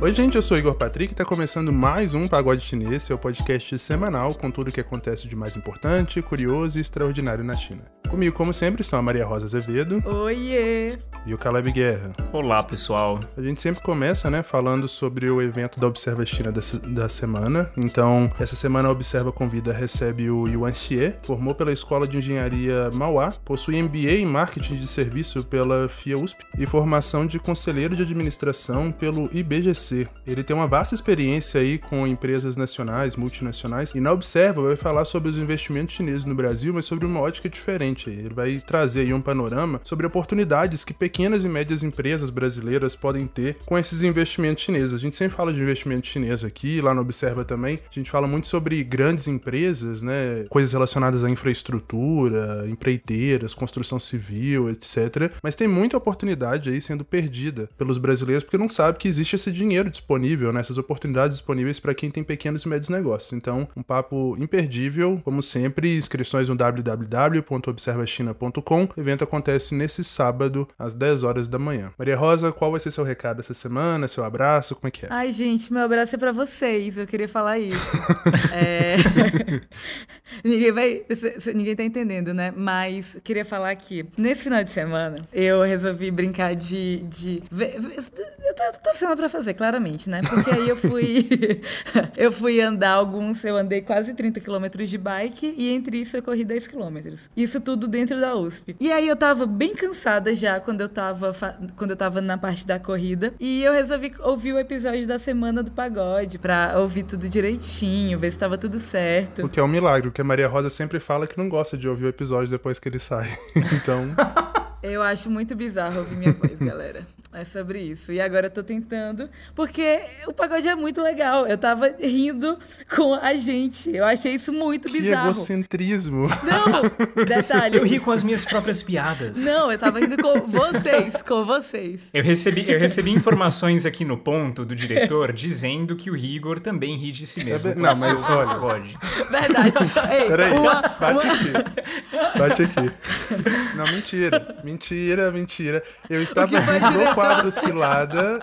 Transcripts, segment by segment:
Oi, gente, eu sou Igor Patrick e tá começando mais um Pagode Chinês, seu podcast semanal com tudo o que acontece de mais importante, curioso e extraordinário na China. Comigo, como sempre, estão a Maria Rosa Azevedo. Oiê! E o Caleb Guerra. Olá, pessoal. A gente sempre começa, né, falando sobre o evento da Observa China da, da semana. Então, essa semana a Observa Convida recebe o Yuan Xie, formou pela Escola de Engenharia Mauá, possui MBA em Marketing de Serviço pela FIA USP e formação de Conselheiro de Administração pelo IBGC. Ele tem uma vasta experiência aí com empresas nacionais, multinacionais, e na Observa vai falar sobre os investimentos chineses no Brasil, mas sobre uma ótica diferente. Ele vai trazer aí um panorama sobre oportunidades que pequenas e médias empresas brasileiras podem ter com esses investimentos chineses. A gente sempre fala de investimento chinês aqui, lá no Observa também. A gente fala muito sobre grandes empresas, né? Coisas relacionadas à infraestrutura, empreiteiras, construção civil, etc. Mas tem muita oportunidade aí sendo perdida pelos brasileiros porque não sabe que existe esse dinheiro disponível, né? Essas oportunidades disponíveis para quem tem pequenos e médios negócios. Então, um papo imperdível, como sempre, inscrições no www.observachina.com. O evento acontece nesse sábado às 10 10 horas da manhã. Maria Rosa, qual vai ser seu recado essa semana? Seu abraço? Como é que é? Ai, gente, meu abraço é para vocês. Eu queria falar isso. é... ninguém vai. Ninguém tá entendendo, né? Mas queria falar que nesse final de semana eu resolvi brincar de. de... Eu tô torcendo pra fazer, claramente, né? Porque aí eu fui. eu fui andar alguns. Eu andei quase 30 quilômetros de bike e entre isso eu corri 10 quilômetros. Isso tudo dentro da USP. E aí eu tava bem cansada já quando eu tava, quando eu tava na parte da corrida. E eu resolvi ouvir o episódio da semana do pagode pra ouvir tudo direitinho, ver se tava tudo certo. O que é um milagre, porque a Maria Rosa sempre fala que não gosta de ouvir o episódio depois que ele sai. então. Eu acho muito bizarro ouvir minha voz, galera. É sobre isso. E agora eu tô tentando, porque o pagode é muito legal. Eu tava rindo com a gente. Eu achei isso muito que bizarro. egocentrismo. Não, detalhe. Eu ri com as minhas próprias piadas. Não, eu tava rindo com vocês, com vocês. Eu recebi, eu recebi informações aqui no ponto do diretor dizendo que o Rigor também ri de si mesmo. É, não, mas olha. Pode. Verdade. Ei, Peraí, uma, bate uma... aqui. Bate aqui. Não, mentira. Mentira, mentira. Eu estava rindo no quadro Cilada,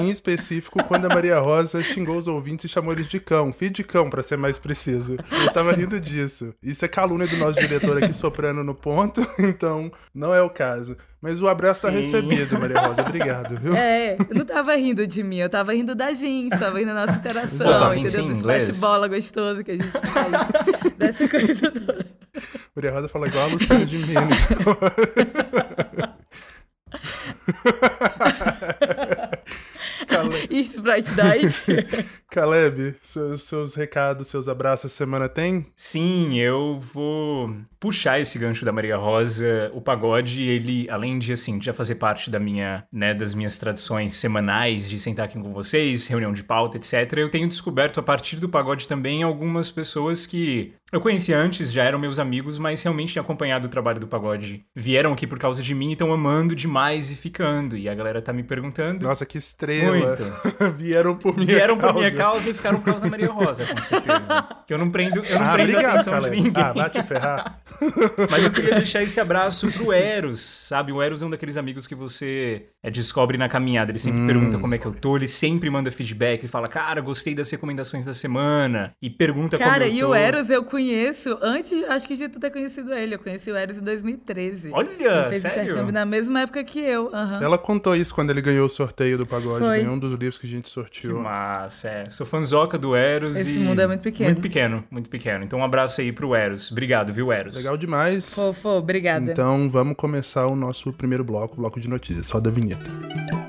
em específico, quando a Maria Rosa xingou os ouvintes e chamou eles de cão. Filho de cão, pra ser mais preciso. Eu estava rindo disso. Isso é calúnia do nosso diretor aqui soprando no ponto, então não é o caso. Mas o abraço tá Sim. tá recebido, Maria Rosa. Obrigado, viu? É, eu não tava rindo de mim, eu tava rindo da gente, tava rindo da nossa interação, entendeu? Desse bate-bola gostoso que a gente faz. dessa coisa toda. Maria Rosa fala igual a Luciana de Minas. Isso, Bright Diet. Caleb, seus, seus recados, seus abraços essa semana tem? Sim, eu vou puxar esse gancho da Maria Rosa. O pagode, ele, além de, assim, já fazer parte da minha, né, das minhas tradições semanais de sentar aqui com vocês, reunião de pauta, etc., eu tenho descoberto a partir do pagode também algumas pessoas que eu conheci antes, já eram meus amigos, mas realmente tinham acompanhado o trabalho do pagode. Vieram aqui por causa de mim e estão amando demais e ficando. E a galera tá me perguntando. Nossa, que estrela! Muito. Vieram por minha Vieram causa. por minha causa e ficaram por causa da Maria Rosa, com certeza. que eu não prendo, eu não ah, prendo obrigado, a atenção Caleb. de ninguém. Ah, vai te ferrar. Mas eu queria deixar esse abraço pro Eros, sabe? O Eros é um daqueles amigos que você é, descobre na caminhada. Ele sempre hum. pergunta como é que eu tô, ele sempre manda feedback, ele fala, cara, gostei das recomendações da semana. E pergunta cara, como eu tô. Cara, e o Eros eu conheço antes, acho que de tu ter conhecido ele. Eu conheci o Eros em 2013. Olha, ele fez sério? intercâmbio na mesma época que eu. Uhum. Ela contou isso quando ele ganhou o sorteio do pagode. Foi. Ganhou um dos livros que a gente sorteou. Que massa, é. Sou fanzoca do Eros Esse e... mundo é muito pequeno. Muito pequeno, muito pequeno. Então um abraço aí pro Eros. Obrigado, viu, Eros? Legal demais. Fofo, obrigada. Então vamos começar o nosso primeiro bloco, o bloco de notícias. Só da vinheta.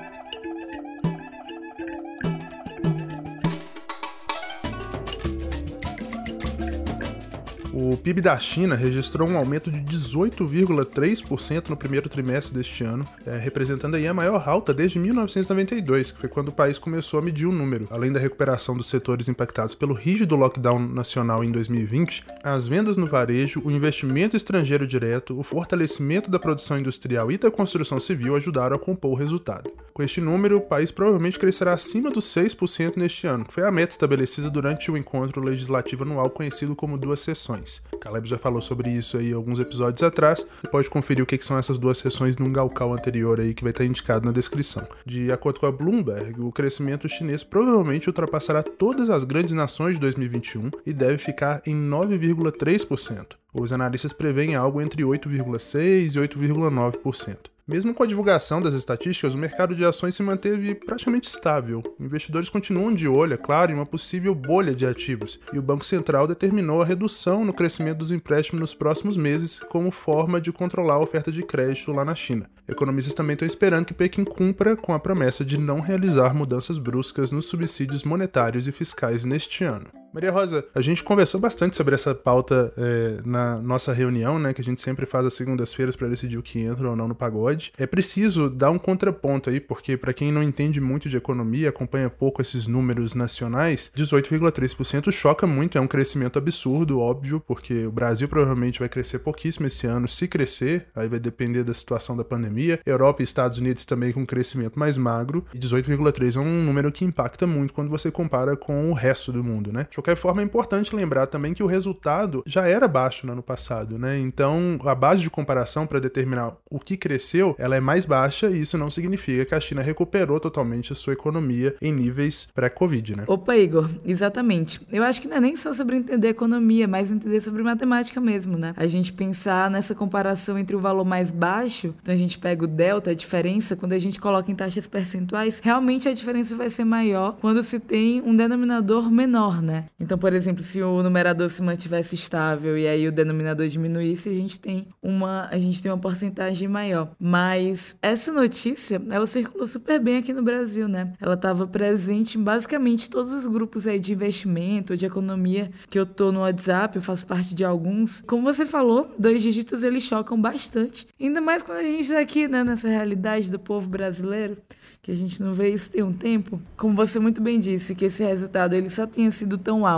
O PIB da China registrou um aumento de 18,3% no primeiro trimestre deste ano, é, representando aí a maior alta desde 1992, que foi quando o país começou a medir o número. Além da recuperação dos setores impactados pelo rígido lockdown nacional em 2020, as vendas no varejo, o investimento estrangeiro direto, o fortalecimento da produção industrial e da construção civil ajudaram a compor o resultado. Com este número, o país provavelmente crescerá acima dos 6% neste ano, que foi a meta estabelecida durante o encontro legislativo anual conhecido como duas sessões. Sessões. Caleb já falou sobre isso aí alguns episódios atrás. Você pode conferir o que, que são essas duas sessões num galcal anterior aí que vai estar indicado na descrição. De acordo com a Bloomberg, o crescimento chinês provavelmente ultrapassará todas as grandes nações de 2021 e deve ficar em 9,3%. Os analistas preveem algo entre 8,6% e 8,9%. Mesmo com a divulgação das estatísticas, o mercado de ações se manteve praticamente estável. Investidores continuam de olho, é claro, em uma possível bolha de ativos, e o Banco Central determinou a redução no crescimento dos empréstimos nos próximos meses como forma de controlar a oferta de crédito lá na China. Economistas também estão esperando que Pequim cumpra com a promessa de não realizar mudanças bruscas nos subsídios monetários e fiscais neste ano. Maria Rosa, a gente conversou bastante sobre essa pauta é, na nossa reunião, né, que a gente sempre faz às segundas-feiras para decidir o que entra ou não no pagode. É preciso dar um contraponto aí, porque para quem não entende muito de economia, acompanha pouco esses números nacionais, 18,3% choca muito, é um crescimento absurdo, óbvio, porque o Brasil provavelmente vai crescer pouquíssimo esse ano, se crescer, aí vai depender da situação da pandemia. Europa e Estados Unidos também com um crescimento mais magro, e 18,3 é um número que impacta muito quando você compara com o resto do mundo, né? Qualquer forma, é importante lembrar também que o resultado já era baixo no ano passado, né? Então, a base de comparação para determinar o que cresceu, ela é mais baixa e isso não significa que a China recuperou totalmente a sua economia em níveis pré-Covid, né? Opa, Igor, exatamente. Eu acho que não é nem só sobre entender economia, mas entender sobre matemática mesmo, né? A gente pensar nessa comparação entre o valor mais baixo, então a gente pega o delta, a diferença, quando a gente coloca em taxas percentuais, realmente a diferença vai ser maior quando se tem um denominador menor, né? Então, por exemplo, se o numerador se mantivesse estável e aí o denominador diminuísse, a gente tem uma, a gente tem uma porcentagem maior. Mas essa notícia, ela circulou super bem aqui no Brasil, né? Ela estava presente em basicamente todos os grupos aí de investimento, de economia que eu tô no WhatsApp, eu faço parte de alguns. Como você falou, dois dígitos eles chocam bastante. Ainda mais quando a gente está aqui, né, nessa realidade do povo brasileiro, que a gente não vê isso tem um tempo. Como você muito bem disse, que esse resultado ele só tenha sido tão alto,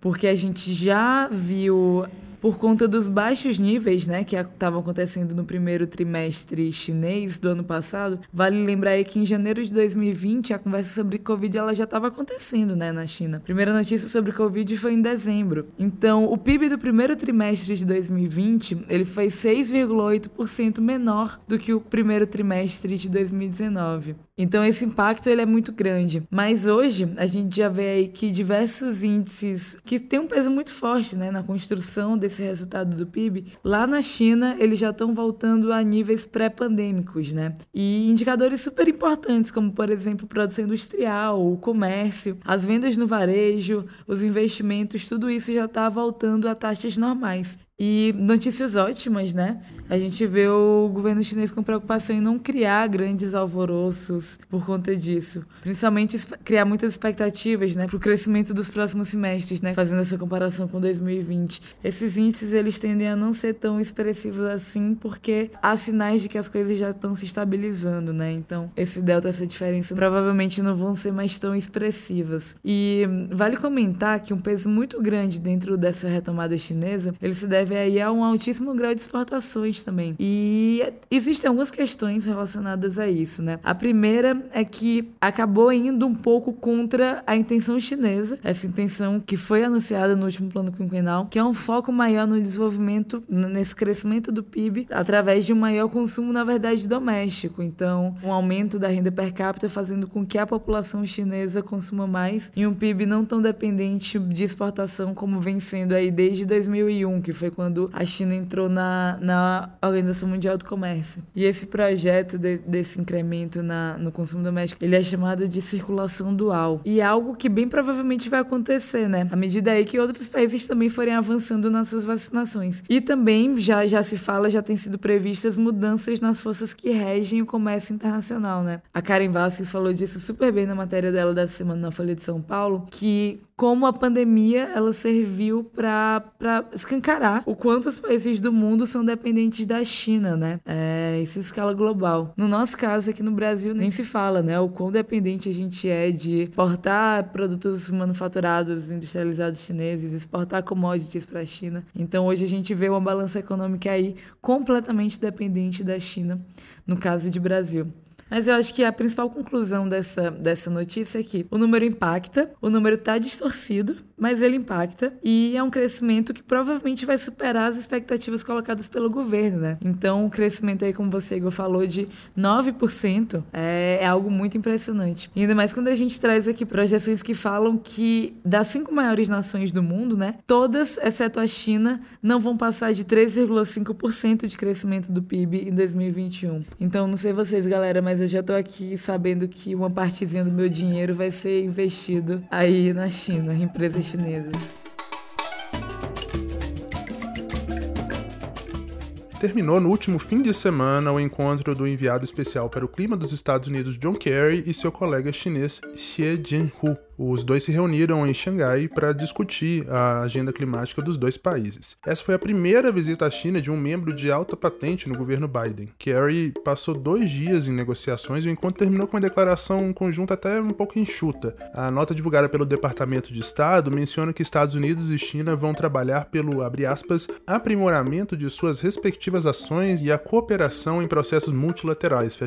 porque a gente já viu por conta dos baixos níveis, né, que estavam acontecendo no primeiro trimestre chinês do ano passado. Vale lembrar aí que em janeiro de 2020 a conversa sobre Covid ela já estava acontecendo, né, na China. primeira notícia sobre Covid foi em dezembro. Então, o PIB do primeiro trimestre de 2020 ele foi 6,8% menor do que o primeiro trimestre de 2019. Então esse impacto ele é muito grande. Mas hoje a gente já vê aí que diversos índices que têm um peso muito forte né, na construção desse resultado do PIB, lá na China eles já estão voltando a níveis pré-pandêmicos, né? E indicadores super importantes, como por exemplo produção industrial, o comércio, as vendas no varejo, os investimentos, tudo isso já está voltando a taxas normais. E notícias ótimas, né? A gente vê o governo chinês com preocupação em não criar grandes alvoroços por conta disso. Principalmente criar muitas expectativas, né, para o crescimento dos próximos semestres, né, fazendo essa comparação com 2020. Esses índices eles tendem a não ser tão expressivos assim, porque há sinais de que as coisas já estão se estabilizando, né? Então, esse delta, essa diferença, provavelmente não vão ser mais tão expressivas. E vale comentar que um peso muito grande dentro dessa retomada chinesa, ele se deve deve aí a um altíssimo grau de exportações também. E existem algumas questões relacionadas a isso, né? A primeira é que acabou indo um pouco contra a intenção chinesa, essa intenção que foi anunciada no último plano quinquenal, que é um foco maior no desenvolvimento, nesse crescimento do PIB, através de um maior consumo, na verdade, doméstico. Então, um aumento da renda per capita fazendo com que a população chinesa consuma mais e um PIB não tão dependente de exportação como vem sendo aí desde 2001, que foi quando a China entrou na, na Organização Mundial do Comércio. E esse projeto de, desse incremento na, no consumo doméstico, ele é chamado de circulação dual. E é algo que bem provavelmente vai acontecer, né? À medida aí que outros países também forem avançando nas suas vacinações. E também já, já se fala, já tem sido previstas mudanças nas forças que regem o comércio internacional, né? A Karen Vasquez falou disso super bem na matéria dela dessa semana na Folha de São Paulo, que como a pandemia ela serviu para escancarar o quanto os países do mundo são dependentes da China, né? É, isso em escala global. No nosso caso, aqui no Brasil, nem se fala, né? O quão dependente a gente é de exportar produtos manufaturados, industrializados chineses, exportar commodities para a China. Então, hoje a gente vê uma balança econômica aí completamente dependente da China, no caso de Brasil. Mas eu acho que a principal conclusão dessa, dessa notícia é que o número impacta, o número está distorcido, mas ele impacta e é um crescimento que provavelmente vai superar as expectativas colocadas pelo governo, né? Então, o crescimento aí, como você, Igor, falou, de 9% é, é algo muito impressionante. E ainda mais quando a gente traz aqui projeções que falam que das cinco maiores nações do mundo, né, todas, exceto a China, não vão passar de 3,5% de crescimento do PIB em 2021. Então, não sei vocês, galera, mas eu já tô aqui sabendo que uma partezinha do meu dinheiro vai ser investido aí na China, em empresas chinesas. Terminou no último fim de semana o encontro do enviado especial para o clima dos Estados Unidos John Kerry e seu colega chinês Xie Jinhu. Os dois se reuniram em Xangai para discutir a agenda climática dos dois países. Essa foi a primeira visita à China de um membro de alta patente no governo Biden. Kerry passou dois dias em negociações e o encontro terminou com uma declaração conjunta até um pouco enxuta. A nota divulgada pelo Departamento de Estado menciona que Estados Unidos e China vão trabalhar pelo, aspas, aprimoramento de suas respectivas ações e a cooperação em processos multilaterais,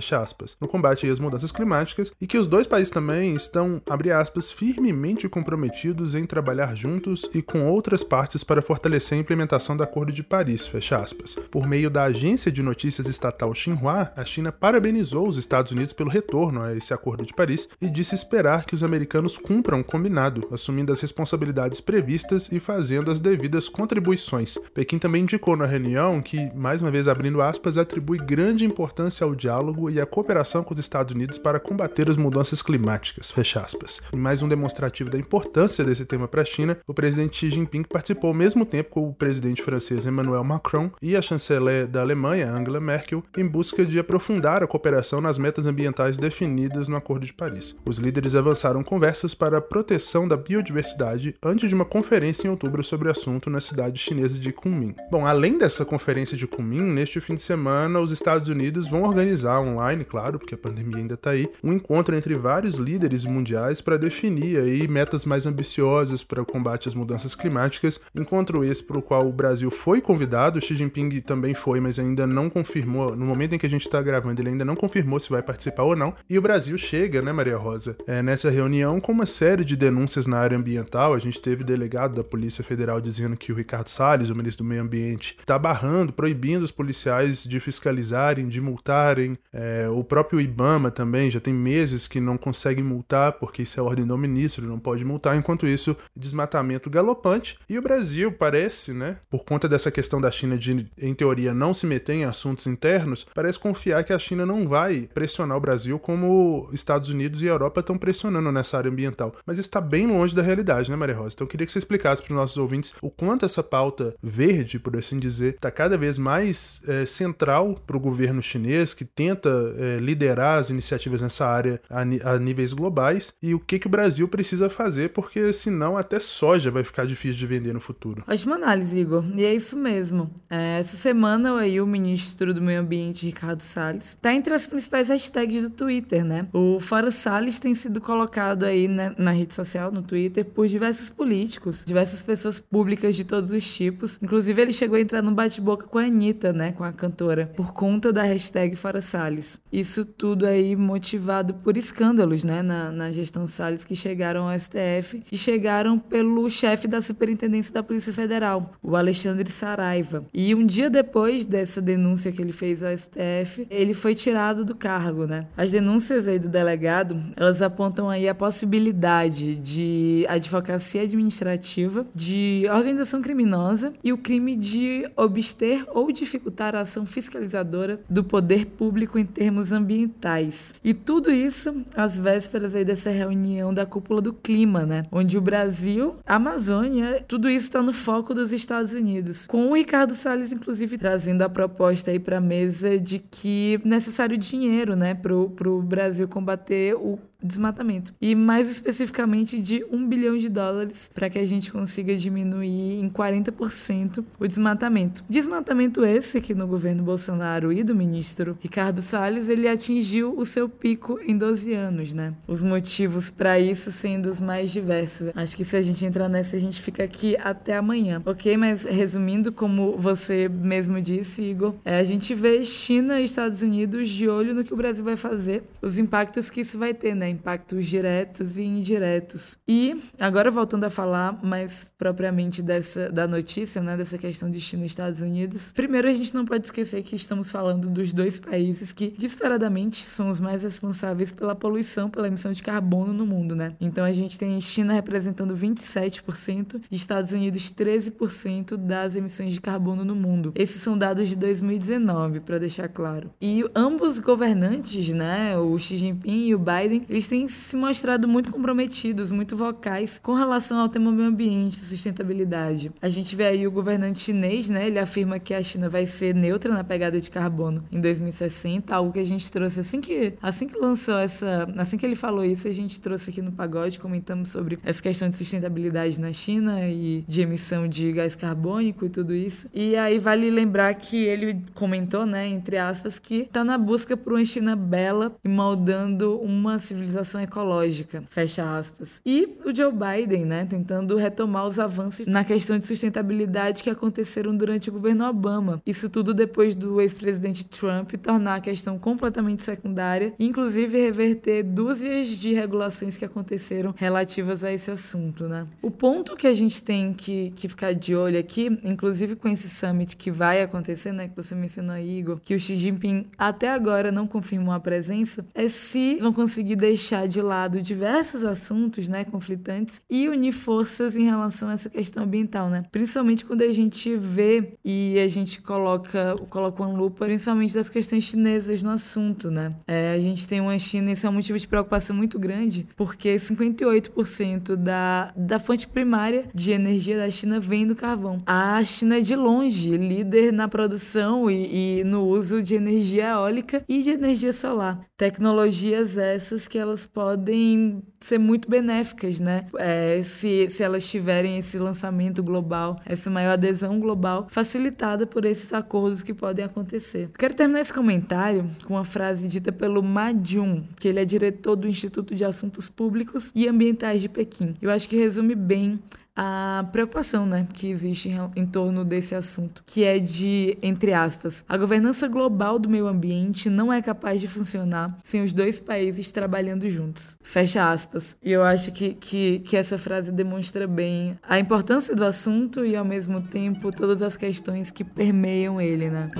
no combate às mudanças climáticas e que os dois países também estão, aspas, firmemente comprometidos em trabalhar juntos e com outras partes para fortalecer a implementação do Acordo de Paris, fecha aspas. Por meio da agência de notícias estatal Xinhua, a China parabenizou os Estados Unidos pelo retorno a esse Acordo de Paris e disse esperar que os americanos cumpram o combinado, assumindo as responsabilidades previstas e fazendo as devidas contribuições. Pequim também indicou na reunião que, mais uma vez abrindo aspas, atribui grande importância ao diálogo e à cooperação com os Estados Unidos para combater as mudanças climáticas, fecha aspas. Em mais um demonstrativo da importância desse tema para a China, o presidente Xi Jinping participou ao mesmo tempo com o presidente francês Emmanuel Macron e a chanceler da Alemanha, Angela Merkel, em busca de aprofundar a cooperação nas metas ambientais definidas no Acordo de Paris. Os líderes avançaram conversas para a proteção da biodiversidade antes de uma conferência em outubro sobre o assunto na cidade chinesa de Kunming. Bom, além dessa conferência de Kunming, neste fim de semana os Estados Unidos vão organizar online, claro, porque a pandemia ainda está aí, um encontro entre vários líderes mundiais para definir definir aí metas mais ambiciosas para o combate às mudanças climáticas, encontro esse para o qual o Brasil foi convidado, Xi Jinping também foi, mas ainda não confirmou, no momento em que a gente está gravando, ele ainda não confirmou se vai participar ou não, e o Brasil chega, né, Maria Rosa, é, nessa reunião com uma série de denúncias na área ambiental, a gente teve delegado da Polícia Federal dizendo que o Ricardo Salles, o ministro do Meio Ambiente, está barrando, proibindo os policiais de fiscalizarem, de multarem, é, o próprio IBAMA também já tem meses que não consegue multar, porque isso é ordem dominante ministro, não pode multar. Enquanto isso, desmatamento galopante. E o Brasil parece, né, por conta dessa questão da China de, em teoria, não se meter em assuntos internos, parece confiar que a China não vai pressionar o Brasil como Estados Unidos e Europa estão pressionando nessa área ambiental. Mas isso está bem longe da realidade, né, Maria Rosa? Então eu queria que você explicasse para os nossos ouvintes o quanto essa pauta verde, por assim dizer, está cada vez mais é, central para o governo chinês, que tenta é, liderar as iniciativas nessa área a, a níveis globais, e o que, que o Brasil Brasil precisa fazer, porque senão até soja vai ficar difícil de vender no futuro. Ótima análise, Igor. E é isso mesmo. É, essa semana aí o ministro do Meio Ambiente, Ricardo Salles, está entre as principais hashtags do Twitter, né? O Fora Salles tem sido colocado aí né, na rede social, no Twitter, por diversos políticos, diversas pessoas públicas de todos os tipos. Inclusive, ele chegou a entrar num bate-boca com a Anitta, né? Com a cantora, por conta da hashtag Fora Salles. Isso tudo aí motivado por escândalos, né? Na, na gestão Salles que chegaram ao STF e chegaram pelo chefe da Superintendência da Polícia Federal, o Alexandre Saraiva. E um dia depois dessa denúncia que ele fez ao STF, ele foi tirado do cargo, né? As denúncias aí do delegado, elas apontam aí a possibilidade de advocacia administrativa, de organização criminosa e o crime de obster ou dificultar a ação fiscalizadora do poder público em termos ambientais. E tudo isso às vésperas aí dessa reunião da cúpula do clima, né? Onde o Brasil, a Amazônia, tudo isso está no foco dos Estados Unidos. Com o Ricardo Salles, inclusive, trazendo a proposta aí para a mesa de que necessário dinheiro, né, pro, pro Brasil combater o desmatamento. E mais especificamente de um bilhão de dólares para que a gente consiga diminuir em 40% o desmatamento. Desmatamento esse que no governo Bolsonaro e do ministro Ricardo Salles ele atingiu o seu pico em 12 anos, né? Os motivos para isso sendo os mais diversos. Acho que se a gente entrar nessa, a gente fica aqui até amanhã, ok? Mas resumindo, como você mesmo disse, Igor, é, a gente vê China e Estados Unidos de olho no que o Brasil vai fazer, os impactos que isso vai ter, né? Impactos diretos e indiretos. E agora voltando a falar mais propriamente dessa da notícia, né? Dessa questão de China e Estados Unidos. Primeiro, a gente não pode esquecer que estamos falando dos dois países que disparadamente são os mais responsáveis pela poluição, pela emissão de carbono no mundo, né? Então a gente tem China representando 27% e Estados Unidos 13% das emissões de carbono no mundo. Esses são dados de 2019, para deixar claro. E ambos governantes, né, o Xi Jinping e o Biden, eles têm se mostrado muito comprometidos, muito vocais com relação ao tema meio ambiente, sustentabilidade. A gente vê aí o governante chinês, né, ele afirma que a China vai ser neutra na pegada de carbono em 2060, algo que a gente trouxe assim que assim que lançou essa, assim que ele falou isso, a gente trouxe aqui no pagode, comentamos sobre essa questão de sustentabilidade na China e de emissão de gás carbônico e tudo isso. E aí vale lembrar que ele comentou, né, entre aspas, que está na busca por uma China bela e moldando uma civilização ecológica, fecha aspas. E o Joe Biden, né, tentando retomar os avanços na questão de sustentabilidade que aconteceram durante o governo Obama. Isso tudo depois do ex-presidente Trump tornar a questão completamente secundária, inclusive reverter dúzias de regulações que aconteceram relativas a esse assunto, né? O ponto que a gente tem que, que ficar de olho aqui, inclusive com esse summit que vai acontecer, né, que você mencionou aí, Igor, que o Xi Jinping até agora não confirmou a presença, é se vão conseguir deixar de lado diversos assuntos, né, conflitantes e unir forças em relação a essa questão ambiental, né? Principalmente quando a gente vê e a gente coloca, coloca uma lupa, principalmente das questões chinesas no assunto, né? É, a gente tem uma China, isso é um motivo de preocupação muito grande, porque 58% da, da fonte primária de energia da China vem do carvão. A China é de longe líder na produção e, e no uso de energia eólica e de energia solar. Tecnologias essas que elas podem ser muito benéficas, né? É, se, se elas tiverem esse lançamento global, essa maior adesão global, facilitada por esses acordos que podem acontecer. Quero terminar esse comentário com uma frase dita pelo Ma Jun, que ele é diretor do Instituto de Assuntos Públicos e Ambientais de Pequim. Eu acho que resume bem a preocupação né, que existe em, em, torno desse assunto, que é de, entre aspas, a governança global do meio ambiente não é capaz de funcionar sem os dois países trabalhando juntos. Fecha aspas. E eu acho que, que, que essa frase demonstra bem a importância do assunto e, ao mesmo tempo, todas as questões que permeiam ele, né?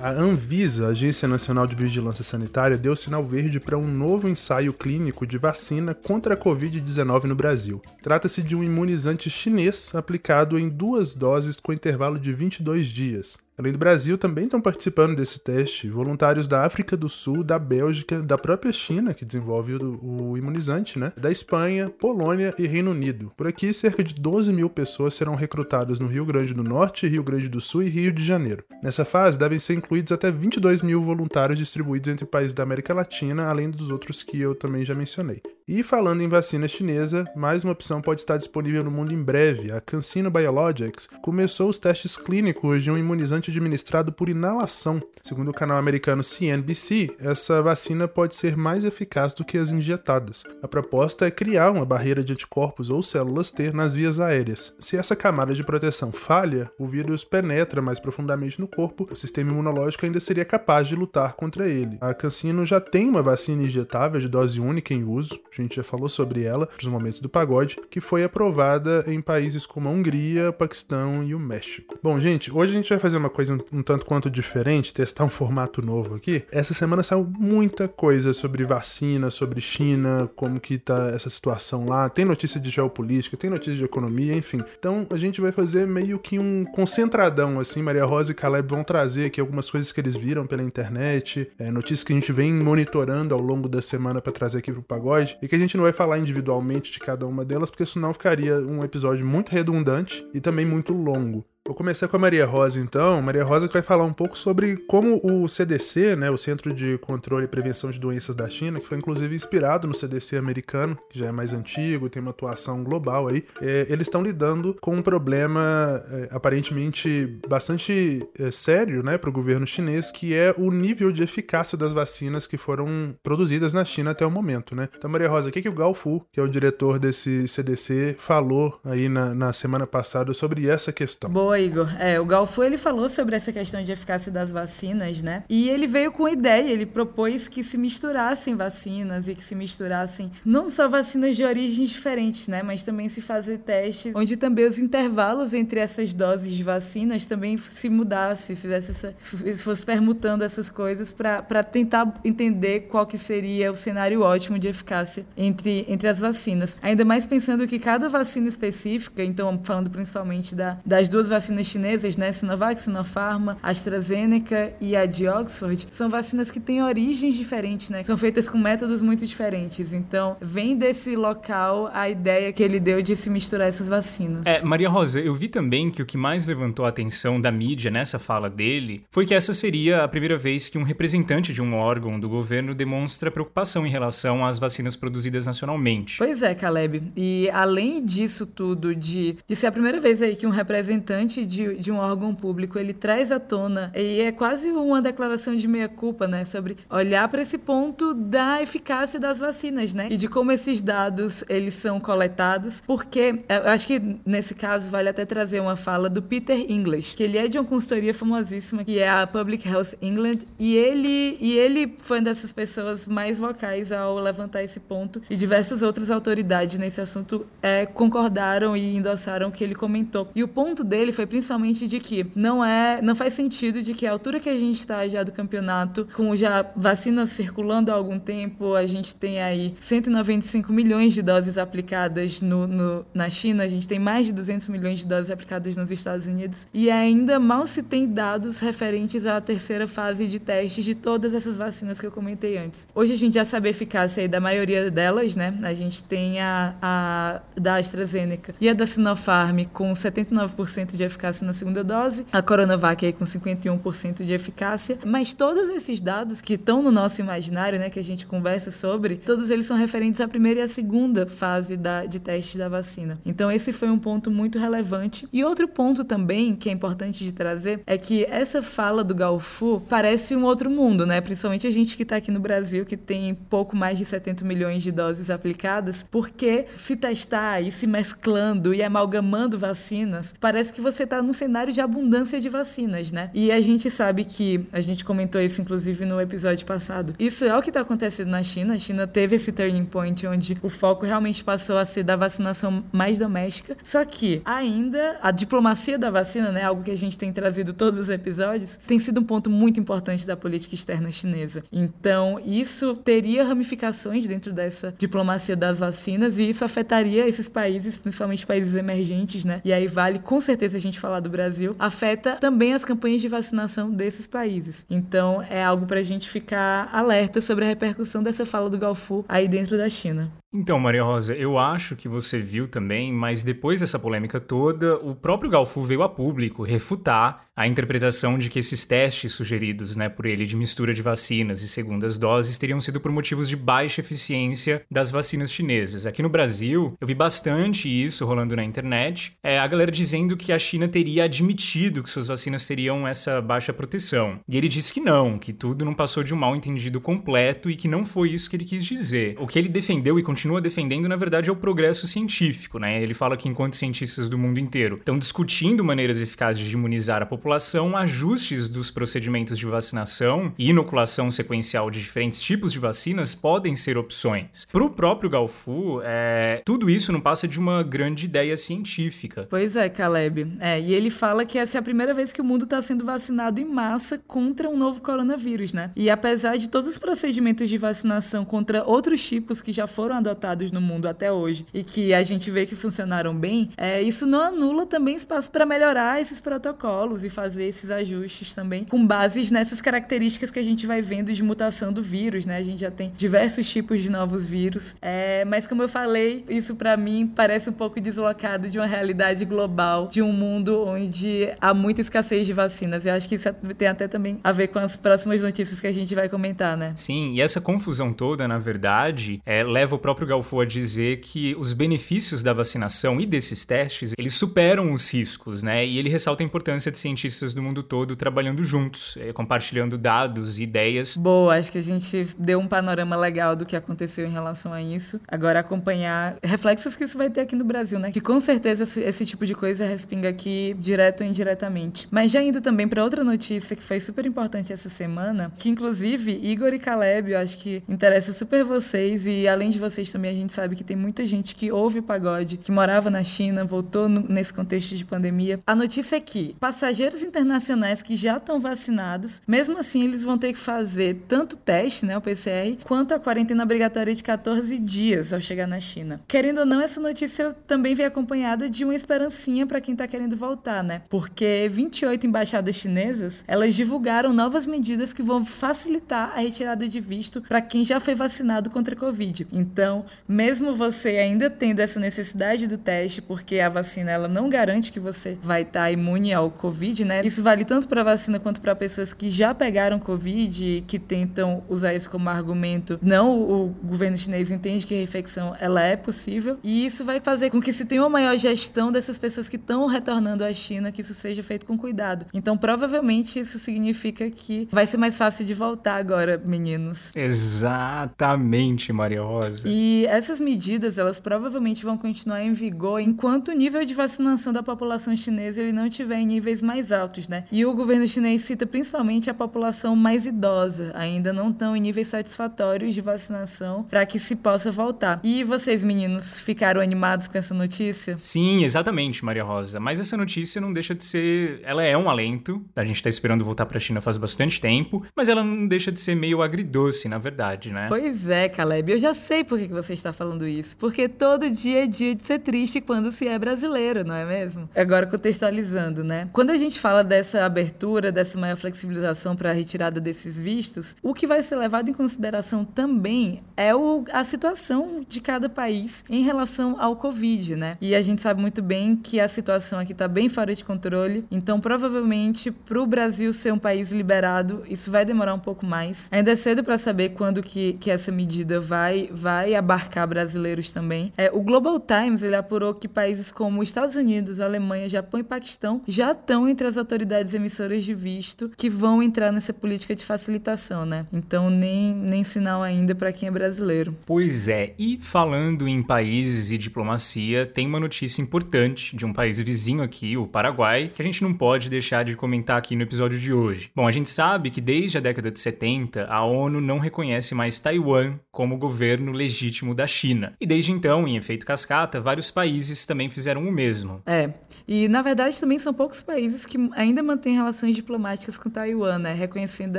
A Anvisa, Agência Nacional de Vigilância Sanitária, deu sinal verde para um novo ensaio clínico de vacina contra a Covid-19 no Brasil. Trata-se de um imunizante chinês aplicado em duas doses com intervalo de 22 dias. Além do Brasil, também estão participando desse teste voluntários da África do Sul, da Bélgica, da própria China, que desenvolve o, o, imunizante, né? Da Espanha, Polônia e Reino Unido. Por aqui, cerca de 12 mil pessoas serão recrutadas no Rio Grande do Norte, Rio Grande do Sul e Rio de Janeiro. Nessa fase, devem ser incluídos até 22 mil voluntários distribuídos entre países da América Latina, além dos outros que eu também já mencionei. E falando em vacina chinesa, mais uma opção pode estar disponível no mundo em breve. A CanSino Biologics começou os testes clínicos de um imunizante administrado por inalação. Segundo o canal americano CNBC, essa vacina pode ser mais eficaz do que as injetadas. A proposta é criar uma barreira de anticorpos ou células T nas vias aéreas. Se essa camada de proteção falha, o vírus penetra mais profundamente no corpo, o sistema imunológico ainda seria capaz de lutar contra ele. A CanSino já tem uma vacina injetável de dose única em uso, a gente já falou sobre ela nos momentos do pagode, que foi aprovada em países como a Hungria, Paquistão e o México. Bom, gente, hoje a gente vai fazer uma coisa um, um tanto quanto diferente, testar um formato novo aqui. Essa semana saiu muita coisa sobre vacina, sobre China, como que tá essa situação lá. Tem notícia de geopolítica, tem notícia de economia, enfim. Então a gente vai fazer meio que um concentradão, assim. Maria Rosa e Caleb vão trazer aqui algumas coisas que eles viram pela internet, é, notícias que a gente vem monitorando ao longo da semana para trazer aqui pro pagode. Que a gente não vai falar individualmente de cada uma delas, porque senão ficaria um episódio muito redundante e também muito longo. Vou começar com a Maria Rosa, então. Maria Rosa vai falar um pouco sobre como o CDC, né, o Centro de Controle e Prevenção de Doenças da China, que foi inclusive inspirado no CDC americano, que já é mais antigo, tem uma atuação global aí, é, eles estão lidando com um problema é, aparentemente bastante é, sério, né, para o governo chinês, que é o nível de eficácia das vacinas que foram produzidas na China até o momento, né. Então, Maria Rosa, o que, que o Gao Fu, que é o diretor desse CDC, falou aí na, na semana passada sobre essa questão? Boa, Igor. É, o Galfo ele falou sobre essa questão de eficácia das vacinas, né? E ele veio com a ideia, ele propôs que se misturassem vacinas e que se misturassem não só vacinas de origens diferentes, né? Mas também se fazer testes onde também os intervalos entre essas doses de vacinas também se mudasse, fizesse essa, fosse permutando essas coisas para tentar entender qual que seria o cenário ótimo de eficácia entre, entre as vacinas. Ainda mais pensando que cada vacina específica, então falando principalmente da, das duas vacinas vacinas chinesas, né, Sinovac, Sinopharma, AstraZeneca e a de Oxford, são vacinas que têm origens diferentes, né? São feitas com métodos muito diferentes. Então, vem desse local a ideia que ele deu de se misturar essas vacinas. É, Maria Rosa, eu vi também que o que mais levantou a atenção da mídia nessa fala dele foi que essa seria a primeira vez que um representante de um órgão do governo demonstra preocupação em relação às vacinas produzidas nacionalmente. Pois é, Caleb. E além disso tudo, de, de ser a primeira vez aí que um representante de, de um órgão público ele traz à tona, e é quase uma declaração de meia-culpa, né? Sobre olhar para esse ponto da eficácia das vacinas, né? E de como esses dados eles são coletados, porque eu acho que nesse caso vale até trazer uma fala do Peter English, que ele é de uma consultoria famosíssima, que é a Public Health England, e ele, e ele foi uma dessas pessoas mais vocais ao levantar esse ponto, e diversas outras autoridades nesse assunto é, concordaram e endossaram o que ele comentou. E o ponto dele foi principalmente de que não é, não faz sentido de que a altura que a gente está já do campeonato, com já vacinas circulando há algum tempo, a gente tem aí 195 milhões de doses aplicadas no, no, na China, a gente tem mais de 200 milhões de doses aplicadas nos Estados Unidos e ainda mal se tem dados referentes à terceira fase de testes de todas essas vacinas que eu comentei antes. Hoje a gente já sabe a eficácia da maioria delas, né? A gente tem a, a da AstraZeneca e a da Sinopharm com 79% de eficácia na segunda dose, a Coronavac aí com 51% de eficácia, mas todos esses dados que estão no nosso imaginário, né, que a gente conversa sobre, todos eles são referentes à primeira e à segunda fase da, de testes da vacina. Então esse foi um ponto muito relevante. E outro ponto também que é importante de trazer é que essa fala do Galfu parece um outro mundo, né? Principalmente a gente que está aqui no Brasil, que tem pouco mais de 70 milhões de doses aplicadas, porque se testar e se mesclando e amalgamando vacinas, parece que você está num cenário de abundância de vacinas, né? E a gente sabe que, a gente comentou isso inclusive no episódio passado, isso é o que está acontecendo na China. A China teve esse turning point onde o foco realmente passou a ser da vacinação mais doméstica. Só que ainda a diplomacia da vacina, né, algo que a gente tem trazido todos os episódios, tem sido um ponto muito importante da política externa chinesa. Então, isso teria ramificações dentro dessa diplomacia das vacinas e isso afetaria esses países, principalmente países emergentes, né? E aí vale com certeza a gente gente falar do Brasil, afeta também as campanhas de vacinação desses países. Então, é algo para a gente ficar alerta sobre a repercussão dessa fala do Galfu aí dentro da China. Então, Maria Rosa, eu acho que você viu também, mas depois dessa polêmica toda, o próprio Galfu veio a público refutar a interpretação de que esses testes sugeridos né, por ele de mistura de vacinas e segundas doses teriam sido por motivos de baixa eficiência das vacinas chinesas. Aqui no Brasil, eu vi bastante isso rolando na internet, é, a galera dizendo que a China teria admitido que suas vacinas teriam essa baixa proteção. E ele disse que não, que tudo não passou de um mal entendido completo e que não foi isso que ele quis dizer. O que ele defendeu e continua defendendo, na verdade, é o progresso científico, né? Ele fala que enquanto cientistas do mundo inteiro estão discutindo maneiras eficazes de imunizar a população, ajustes dos procedimentos de vacinação e inoculação sequencial de diferentes tipos de vacinas podem ser opções. Para o próprio Galfu, é... tudo isso não passa de uma grande ideia científica. Pois é, Caleb. É, e ele fala que essa é a primeira vez que o mundo está sendo vacinado em massa contra um novo coronavírus, né? E apesar de todos os procedimentos de vacinação contra outros tipos que já foram adotados adotados no mundo até hoje e que a gente vê que funcionaram bem, é, isso não anula também espaço para melhorar esses protocolos e fazer esses ajustes também com bases nessas características que a gente vai vendo de mutação do vírus, né? A gente já tem diversos tipos de novos vírus, é, mas como eu falei, isso para mim parece um pouco deslocado de uma realidade global, de um mundo onde há muita escassez de vacinas. Eu acho que isso tem até também a ver com as próximas notícias que a gente vai comentar, né? Sim, e essa confusão toda, na verdade, é, leva o próprio Galfo a dizer que os benefícios da vacinação e desses testes, eles superam os riscos, né? E ele ressalta a importância de cientistas do mundo todo trabalhando juntos, é, compartilhando dados e ideias. Boa, acho que a gente deu um panorama legal do que aconteceu em relação a isso. Agora acompanhar reflexos que isso vai ter aqui no Brasil, né? Que com certeza esse tipo de coisa respinga aqui direto ou indiretamente. Mas já indo também para outra notícia que foi super importante essa semana, que inclusive Igor e Caleb, eu acho que interessa super vocês e além de vocês também a gente sabe que tem muita gente que ouve pagode, que morava na China, voltou no, nesse contexto de pandemia. A notícia é que passageiros internacionais que já estão vacinados, mesmo assim eles vão ter que fazer tanto teste, né, o PCR, quanto a quarentena obrigatória de 14 dias ao chegar na China. Querendo ou não, essa notícia também vem acompanhada de uma esperancinha para quem está querendo voltar, né? Porque 28 embaixadas chinesas, elas divulgaram novas medidas que vão facilitar a retirada de visto para quem já foi vacinado contra a Covid. Então, mesmo você ainda tendo essa necessidade do teste, porque a vacina ela não garante que você vai estar tá imune ao Covid, né? Isso vale tanto para vacina quanto para pessoas que já pegaram Covid e que tentam usar isso como argumento. Não, o governo chinês entende que a infecção ela é possível e isso vai fazer com que se tenha uma maior gestão dessas pessoas que estão retornando à China, que isso seja feito com cuidado. Então, provavelmente isso significa que vai ser mais fácil de voltar agora, meninos. Exatamente, Maria Rosa. E essas medidas, elas provavelmente vão continuar em vigor enquanto o nível de vacinação da população chinesa ele não estiver em níveis mais altos, né? E o governo chinês cita principalmente a população mais idosa, ainda não estão em níveis satisfatórios de vacinação para que se possa voltar. E vocês, meninos, ficaram animados com essa notícia? Sim, exatamente, Maria Rosa. Mas essa notícia não deixa de ser. Ela é um alento. A gente tá esperando voltar pra China faz bastante tempo, mas ela não deixa de ser meio agridoce, na verdade, né? Pois é, Caleb. Eu já sei por que você está falando isso. Porque todo dia é dia de ser triste quando se é brasileiro, não é mesmo? Agora contextualizando, né? Quando a gente fala dessa abertura, dessa maior flexibilização para a retirada desses vistos, o que vai ser levado em consideração também é o, a situação de cada país em relação ao Covid, né? E a gente sabe muito bem que a situação aqui está bem fora de controle, então provavelmente para o Brasil ser um país liberado, isso vai demorar um pouco mais. Ainda é cedo para saber quando que, que essa medida vai, vai abarcar brasileiros também. É, o Global Times ele apurou que países como Estados Unidos, Alemanha, Japão e Paquistão já estão entre as autoridades emissoras de visto que vão entrar nessa política de facilitação, né? Então nem, nem sinal ainda para quem é brasileiro. Pois é, e falando em países e diplomacia, tem uma notícia importante de um país vizinho aqui, o Paraguai, que a gente não pode deixar de comentar aqui no episódio de hoje. Bom, a gente sabe que desde a década de 70, a ONU não reconhece mais Taiwan como governo legítimo da China. E desde então, em efeito cascata, vários países também fizeram o mesmo. É, e na verdade também são poucos países que ainda mantêm relações diplomáticas com Taiwan, né? Reconhecendo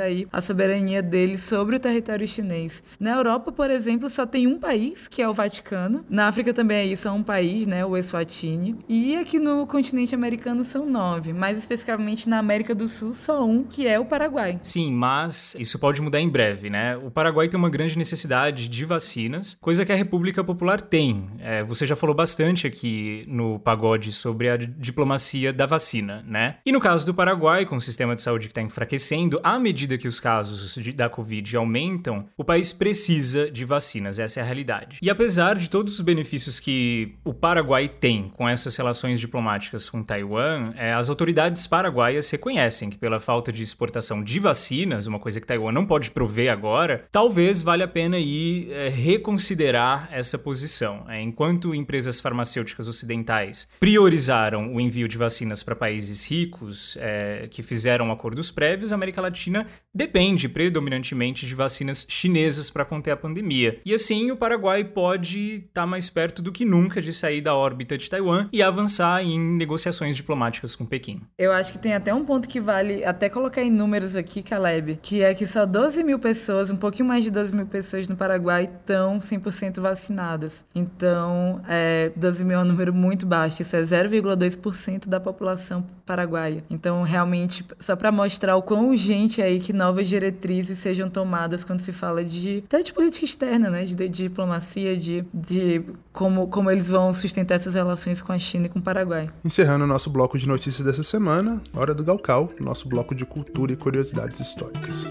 aí a soberania deles sobre o território chinês. Na Europa, por exemplo, só tem um país, que é o Vaticano. Na África também é isso, é um país, né? O Eswatini. E aqui no continente americano são nove. Mais especificamente na América do Sul, só um, que é o Paraguai. Sim, mas isso pode mudar em breve, né? O Paraguai tem uma grande necessidade de vacinas, coisa que a República Popular tem. É, você já falou bastante aqui no pagode sobre a diplomacia da vacina, né? E no caso do Paraguai, com o sistema de saúde que está enfraquecendo, à medida que os casos de, da Covid aumentam, o país precisa de vacinas, essa é a realidade. E apesar de todos os benefícios que o Paraguai tem com essas relações diplomáticas com Taiwan, é, as autoridades paraguaias reconhecem que pela falta de exportação de vacinas, uma coisa que Taiwan não pode prover agora, talvez valha a pena ir é, reconsiderar essa posição. É, enquanto empresas farmacêuticas ocidentais priorizaram o envio de vacinas para países ricos é, que fizeram acordos prévios, a América Latina depende predominantemente de vacinas chinesas para conter a pandemia. E assim, o Paraguai pode estar tá mais perto do que nunca de sair da órbita de Taiwan e avançar em negociações diplomáticas com Pequim. Eu acho que tem até um ponto que vale até colocar em números aqui, Caleb, que é que só 12 mil pessoas, um pouquinho mais de 12 mil pessoas no Paraguai estão sem 100% vacinadas. Então, é, 12 mil é um número muito baixo, isso é 0,2% da população paraguaia. Então, realmente, só para mostrar o quão urgente é aí que novas diretrizes sejam tomadas quando se fala de, até de política externa, né? de, de diplomacia, de, de como, como eles vão sustentar essas relações com a China e com o Paraguai. Encerrando o nosso bloco de notícias dessa semana, hora do Galcal, nosso bloco de cultura e curiosidades históricas.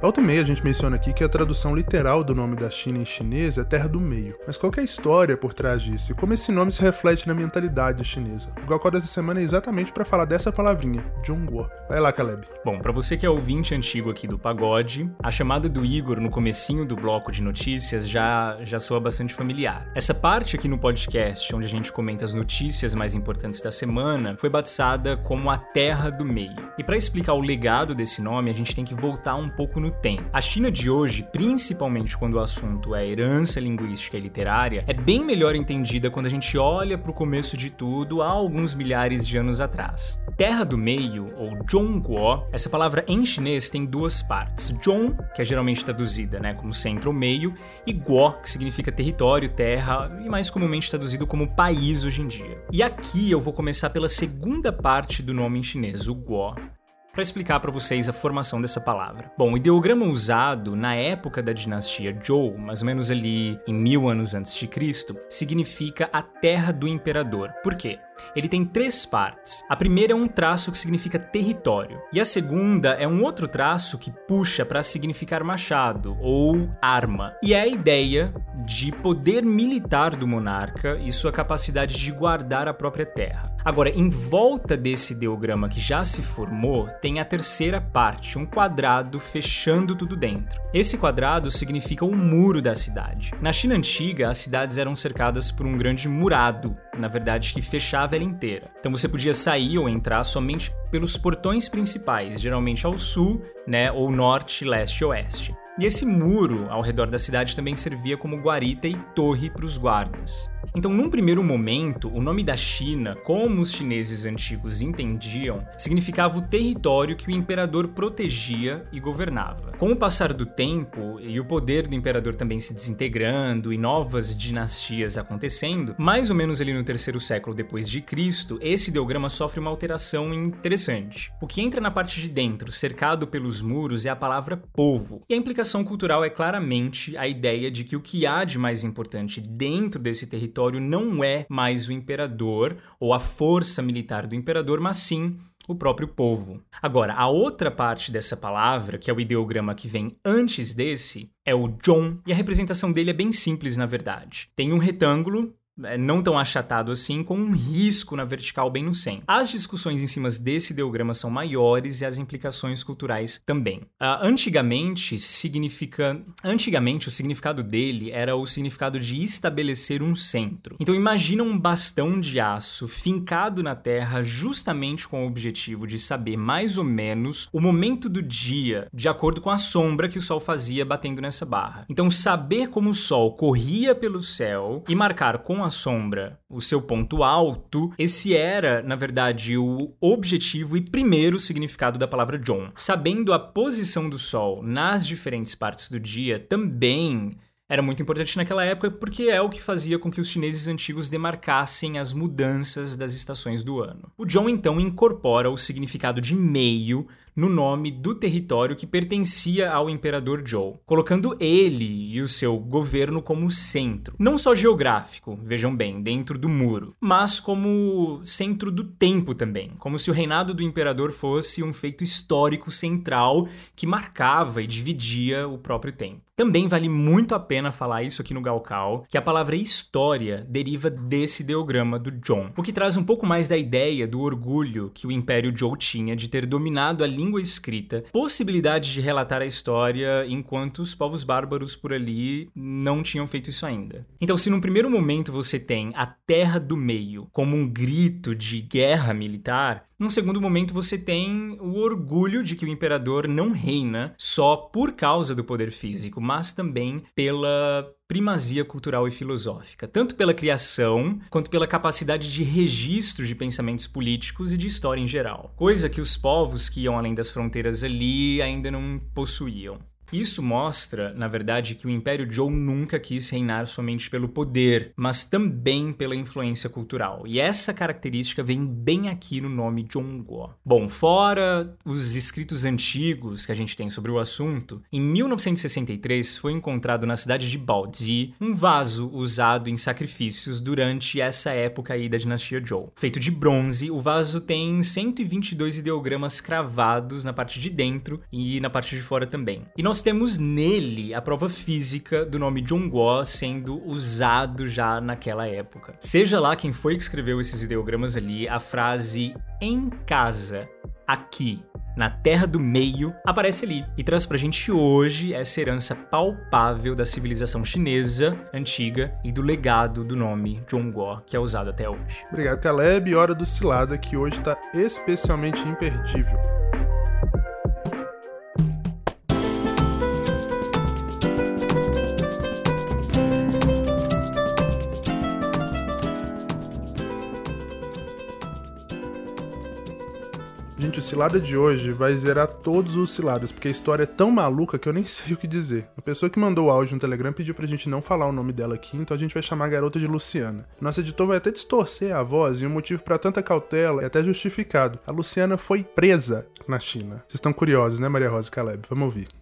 Volta e meia a gente menciona aqui que a tradução literal do nome da China em chinês é Terra do Meio. Mas qual é a história por trás disso e como esse nome se reflete na mentalidade chinesa? O Gokó dessa semana é exatamente para falar dessa palavrinha, Zhongguo. Vai lá, Caleb. Bom, para você que é ouvinte antigo aqui do Pagode, a chamada do Igor no comecinho do bloco de notícias já, já soa bastante familiar. Essa parte aqui no podcast, onde a gente comenta as notícias mais importantes da semana, foi batizada como a Terra do Meio. E para explicar o legado desse nome, a gente tem que voltar um pouco no A China de hoje, principalmente quando o assunto é herança linguística e literária, é bem melhor entendida quando a gente olha para o começo de tudo há alguns milhares de anos atrás. Terra do Meio, ou Zhongguo, essa palavra em chinês tem duas partes. Zhong, que é geralmente traduzida né, como centro ou meio, e Guo, que significa território, terra, e mais comumente traduzido como país hoje em dia. E aqui eu vou começar pela segunda parte do nome em chinês, o Guo para explicar para vocês a formação dessa palavra. Bom, o ideograma usado na época da dinastia Zhou, mais ou menos ali em mil anos antes de Cristo, significa a terra do imperador. Por quê? Ele tem três partes. A primeira é um traço que significa território, e a segunda é um outro traço que puxa para significar machado ou arma. E é a ideia de poder militar do monarca e sua capacidade de guardar a própria terra. Agora, em volta desse ideograma que já se formou, tem a terceira parte, um quadrado fechando tudo dentro. Esse quadrado significa o muro da cidade. Na China antiga, as cidades eram cercadas por um grande murado, na verdade, que fechava ela inteira. Então você podia sair ou entrar somente pelos portões principais, geralmente ao sul, né, ou norte, leste e oeste. E esse muro ao redor da cidade também servia como guarita e torre para os guardas. Então, num primeiro momento, o nome da China, como os chineses antigos entendiam, significava o território que o imperador protegia e governava. Com o passar do tempo e o poder do imperador também se desintegrando e novas dinastias acontecendo, mais ou menos ali no terceiro século depois de Cristo, esse ideograma sofre uma alteração interessante. O que entra na parte de dentro, cercado pelos muros, é a palavra povo. E a implicação cultural é claramente a ideia de que o que há de mais importante dentro desse território não é mais o imperador ou a força militar do imperador, mas sim o próprio povo. Agora, a outra parte dessa palavra, que é o ideograma que vem antes desse, é o John, e a representação dele é bem simples, na verdade. Tem um retângulo não tão achatado assim, com um risco na vertical bem no centro. As discussões em cima desse ideograma são maiores e as implicações culturais também. Uh, antigamente, significa... Antigamente, o significado dele era o significado de estabelecer um centro. Então, imagina um bastão de aço fincado na terra justamente com o objetivo de saber mais ou menos o momento do dia, de acordo com a sombra que o sol fazia batendo nessa barra. Então, saber como o sol corria pelo céu e marcar com a sombra o seu ponto alto, esse era, na verdade, o objetivo e primeiro significado da palavra John. Sabendo a posição do Sol nas diferentes partes do dia, também era muito importante naquela época porque é o que fazia com que os chineses antigos demarcassem as mudanças das estações do ano. O John então incorpora o significado de meio no nome do território que pertencia ao imperador Zhou, colocando ele e o seu governo como centro, não só geográfico, vejam bem, dentro do muro, mas como centro do tempo também, como se o reinado do imperador fosse um feito histórico central que marcava e dividia o próprio tempo. Também vale muito a pena falar isso aqui no Galcal, que a palavra história deriva desse ideograma do John, o que traz um pouco mais da ideia do orgulho que o Império Zhou tinha de ter dominado a língua língua escrita, possibilidade de relatar a história enquanto os povos bárbaros por ali não tinham feito isso ainda. Então, se num primeiro momento você tem a Terra do Meio como um grito de guerra militar, num segundo momento você tem o orgulho de que o imperador não reina só por causa do poder físico, mas também pela primazia cultural e filosófica, tanto pela criação quanto pela capacidade de registro de pensamentos políticos e de história em geral, coisa que os povos que iam além das fronteiras ali ainda não possuíam. Isso mostra, na verdade, que o Império Zhou nunca quis reinar somente pelo poder, mas também pela influência cultural. E essa característica vem bem aqui no nome Zhongguo. Bom, fora os escritos antigos que a gente tem sobre o assunto, em 1963 foi encontrado na cidade de Baozi um vaso usado em sacrifícios durante essa época aí da dinastia Zhou. Feito de bronze, o vaso tem 122 ideogramas cravados na parte de dentro e na parte de fora também. E nós nós temos nele a prova física do nome Zhongguo sendo usado já naquela época. Seja lá quem foi que escreveu esses ideogramas ali, a frase em casa, aqui, na Terra do Meio, aparece ali e traz pra gente hoje essa herança palpável da civilização chinesa antiga e do legado do nome Zhongguo, que é usado até hoje. Obrigado, Caleb. Hora do Cilada, que hoje tá especialmente imperdível. Gente, o Cilada de hoje vai zerar todos os ciladas, porque a história é tão maluca que eu nem sei o que dizer. A pessoa que mandou o áudio no Telegram pediu pra gente não falar o nome dela aqui, então a gente vai chamar a garota de Luciana. Nosso editor vai até distorcer a voz e o motivo para tanta cautela é até justificado. A Luciana foi presa na China. Vocês estão curiosos, né, Maria Rosa Caleb? Vamos ouvir.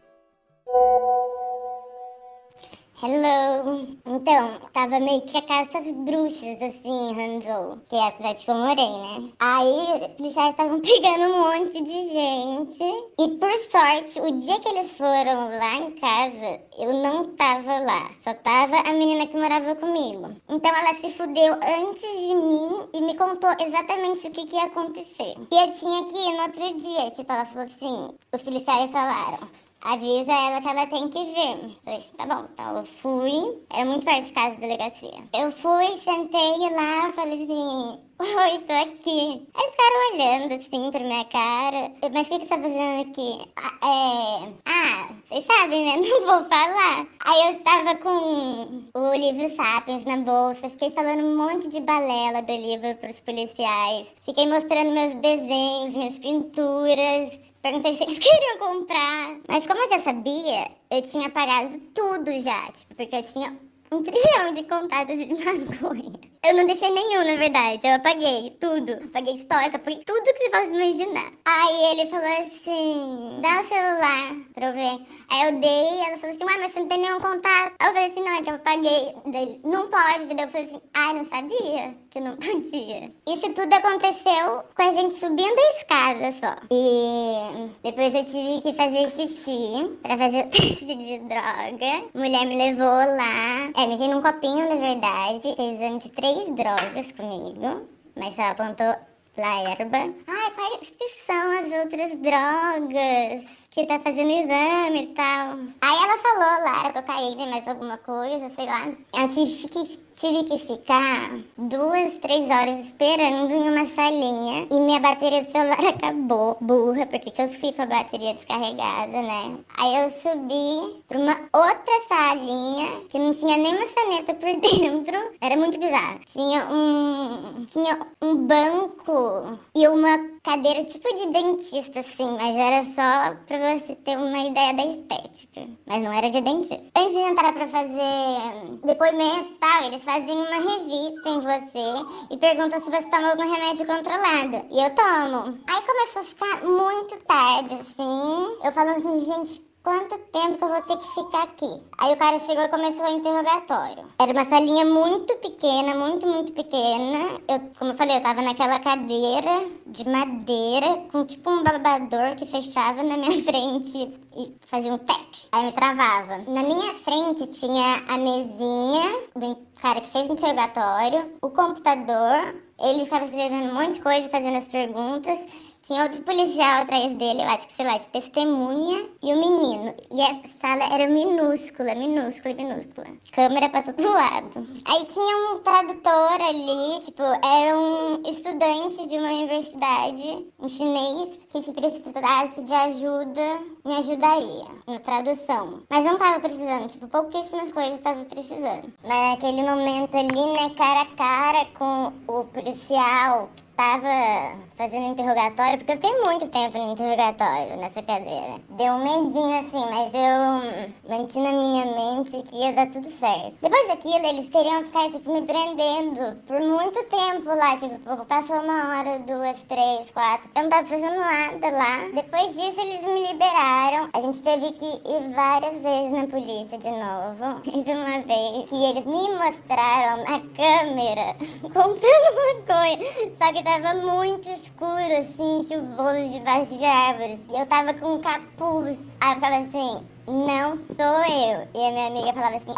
Hello! Então, tava meio que a casa das bruxas, assim, Hanzhou, que é a cidade que eu morei, né? Aí, policiais estavam pegando um monte de gente. E, por sorte, o dia que eles foram lá em casa, eu não tava lá. Só tava a menina que morava comigo. Então, ela se fudeu antes de mim e me contou exatamente o que, que ia acontecer. E eu tinha que ir no outro dia. Tipo, ela falou assim, os policiais falaram avisa ela que ela tem que vir. Falei, tá bom, então eu fui, era muito perto de casa da delegacia. Eu fui, sentei lá, falei assim, oi, tô aqui. Os caras olhando assim pra minha cara, mas o que, que você tá fazendo aqui? Ah, é... Ah, vocês sabem, né? Não vou falar. Aí eu tava com o livro Sapiens na bolsa, fiquei falando um monte de balela do livro pros policiais. Fiquei mostrando meus desenhos, minhas pinturas. Perguntei se eles queriam comprar. Mas como eu já sabia, eu tinha pagado tudo já, tipo, porque eu tinha um trilhão de contatos de maconha. Eu não deixei nenhum, na verdade. Eu apaguei tudo. Apaguei estoque, apaguei tudo que você possa imaginar. Aí ele falou assim: dá o celular pra eu ver. Aí eu dei, ela falou assim: ué, mas você não tem nenhum contato. Aí eu falei assim: não, é que eu apaguei. Daí, não pode. Daí eu falei assim: ai, não sabia que não podia. Isso tudo aconteceu com a gente subindo a escada só. E depois eu tive que fazer xixi pra fazer o teste de droga. Mulher me levou lá. É, mexi num copinho, na verdade. Fez exame de três três drogas comigo, mas ela apontou lá erva. Ai, quais são as outras drogas? Que tá fazendo exame e tal. Aí ela falou lá, era cocaína e mais alguma coisa, sei lá. Eu tive que tive que ficar duas, três horas esperando em uma salinha e minha bateria do celular acabou. Burra, porque eu fui com a bateria descarregada, né? Aí eu subi pra uma outra salinha que não tinha nem maçaneta por dentro. Era muito bizarro. Tinha um. Tinha um banco e uma cadeira tipo de dentista, assim, mas era só pra você ter uma ideia da estética. Mas não era de dentista. Antes de entrar pra fazer depoimento e tal, eles fazem uma revista em você e perguntam se você toma algum remédio controlado. E eu tomo. Aí começou a ficar muito tarde, assim. Eu falo assim, gente, quanto tempo que eu vou ter que ficar aqui? Aí o cara chegou e começou o interrogatório. Era uma salinha muito pequena, muito, muito pequena. Eu, como eu falei, eu tava naquela cadeira de madeira com tipo um babador que fechava na minha frente e fazia um tec. Aí me travava. Na minha frente tinha a mesinha do cara que fez o interrogatório, o computador, ele ficava escrevendo um monte de coisa, fazendo as perguntas tinha outro policial atrás dele, eu acho que, sei lá, de testemunha e o menino. E a sala era minúscula, minúscula, minúscula. Câmera pra todo lado. Aí tinha um tradutor ali, tipo, era um estudante de uma universidade, um chinês, que se precisasse de ajuda, me ajudaria na tradução. Mas não tava precisando, tipo, pouquíssimas coisas tava precisando. Mas naquele momento ali, né, cara a cara com o policial tava fazendo interrogatório, porque eu fiquei muito tempo no interrogatório nessa cadeira. Deu um medinho assim, mas eu mantive na minha mente que ia dar tudo certo. Depois daquilo, eles queriam ficar, tipo, me prendendo por muito tempo lá. Tipo, passou uma hora, duas, três, quatro. Eu não tava fazendo nada lá. Depois disso, eles me liberaram. A gente teve que ir várias vezes na polícia de novo. Teve uma vez que eles me mostraram na câmera comprando maconha. Só que tava muito escuro, assim, chuvoso debaixo de árvores. E eu tava com um capuz. Aí eu ficava assim, não sou eu. E a minha amiga falava assim,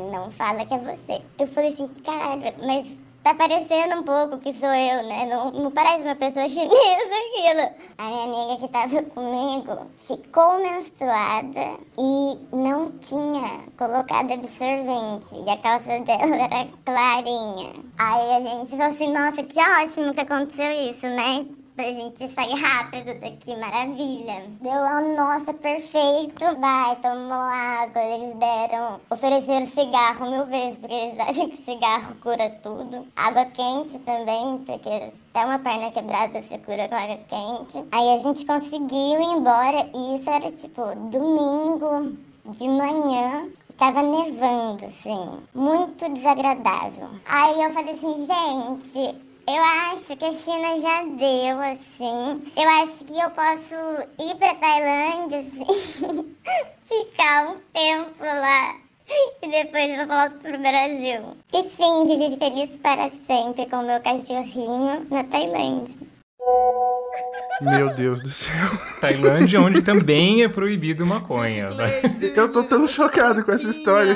não fala que é você. Eu falei assim, caralho, mas tá parecendo um pouco que sou eu, né? Não, não parece uma pessoa chinesa aquilo. A minha amiga que tava comigo ficou menstruada e não tinha colocado absorvente. E a calça dela era clarinha. Aí a gente falou assim, nossa, que ótimo que aconteceu isso, né? Pra gente sair rápido daqui, maravilha. Deu lá, nossa, perfeito. Vai, tomou água, eles deram, ofereceram cigarro mil vezes, porque eles acham que cigarro cura tudo. Água quente também, porque até uma perna quebrada você cura com água quente. Aí a gente conseguiu ir embora e isso era tipo domingo de manhã. Tava nevando, assim, muito desagradável. Aí eu falei assim, gente, eu acho que a China já deu, assim. Eu acho que eu posso ir pra Tailândia, assim, ficar um tempo lá e depois eu volto pro Brasil. E sim, viver feliz para sempre com meu cachorrinho na Tailândia. Meu Deus do céu. Tailândia, onde também é proibido maconha. Eu tô tão chocado com essa história.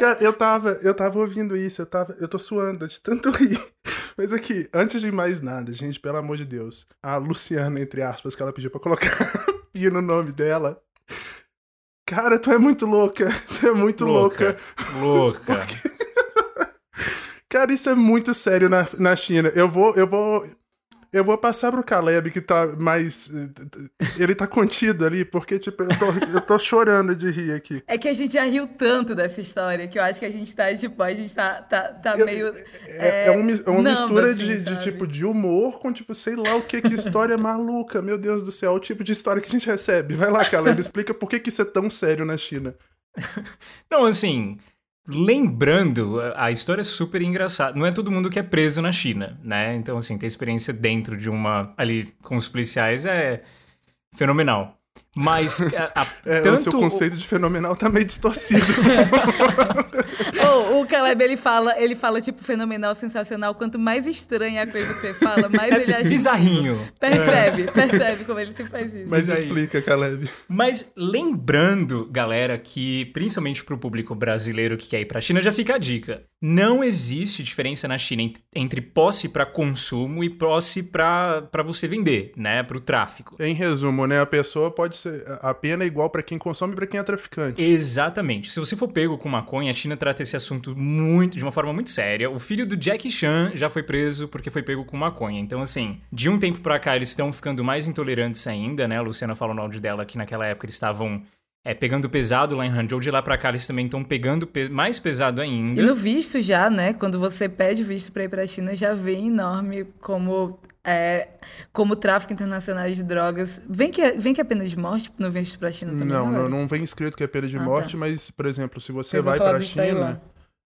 Cara, eu tava, eu tava ouvindo isso, eu tava, eu tô suando de tanto rir. Mas aqui, antes de mais nada, gente, pelo amor de Deus, a Luciana, entre aspas, que ela pediu pra colocar Pia no nome dela. Cara, tu é muito louca. Tu é muito louca. Louca. louca. Cara, isso é muito sério na, na China. Eu vou, eu vou eu vou passar pro Caleb, que tá mais. Ele tá contido ali, porque, tipo, eu tô, eu tô chorando de rir aqui. É que a gente já riu tanto dessa história que eu acho que a gente tá, tipo, a gente tá, tá, tá eu, meio. É, é, é uma, é uma mistura assim, de, de, tipo, de humor com, tipo, sei lá o que, que história maluca. Meu Deus do céu, o tipo de história que a gente recebe. Vai lá, Caleb, explica por que, que isso é tão sério na China. Não, assim. Lembrando, a história é super engraçada. Não é todo mundo que é preso na China, né? Então, assim, ter experiência dentro de uma. ali com os policiais é fenomenal. Mas a, a, é, tanto... o seu conceito de fenomenal tá meio distorcido. oh, o Caleb, ele fala, ele fala, tipo, fenomenal, sensacional. Quanto mais estranha a coisa que você fala, mais ele acha... Bizarrinho. Percebe, é. percebe como ele sempre faz isso. Mas explica, Caleb. Mas lembrando, galera, que principalmente pro público brasileiro que quer ir pra China, já fica a dica. Não existe diferença na China entre posse para consumo e posse para você vender, né, pro tráfico. Em resumo, né, a pessoa pode ser. A pena é igual para quem consome e pra quem é traficante. Exatamente. Se você for pego com maconha, a China trata esse assunto muito, de uma forma muito séria. O filho do Jack Chan já foi preso porque foi pego com maconha. Então, assim, de um tempo pra cá eles estão ficando mais intolerantes ainda, né? A Luciana falou no áudio dela que naquela época eles estavam é, pegando pesado lá em Hangzhou, de lá pra cá eles também estão pegando pe mais pesado ainda. E no visto já, né? Quando você pede visto pra ir pra China, já vem enorme como é, como tráfico internacional de drogas. Vem que, é, vem que é pena de morte no visto pra China também, Não, não, não vem escrito que é pena de ah, morte, tá. mas, por exemplo, se você Eu vai pra China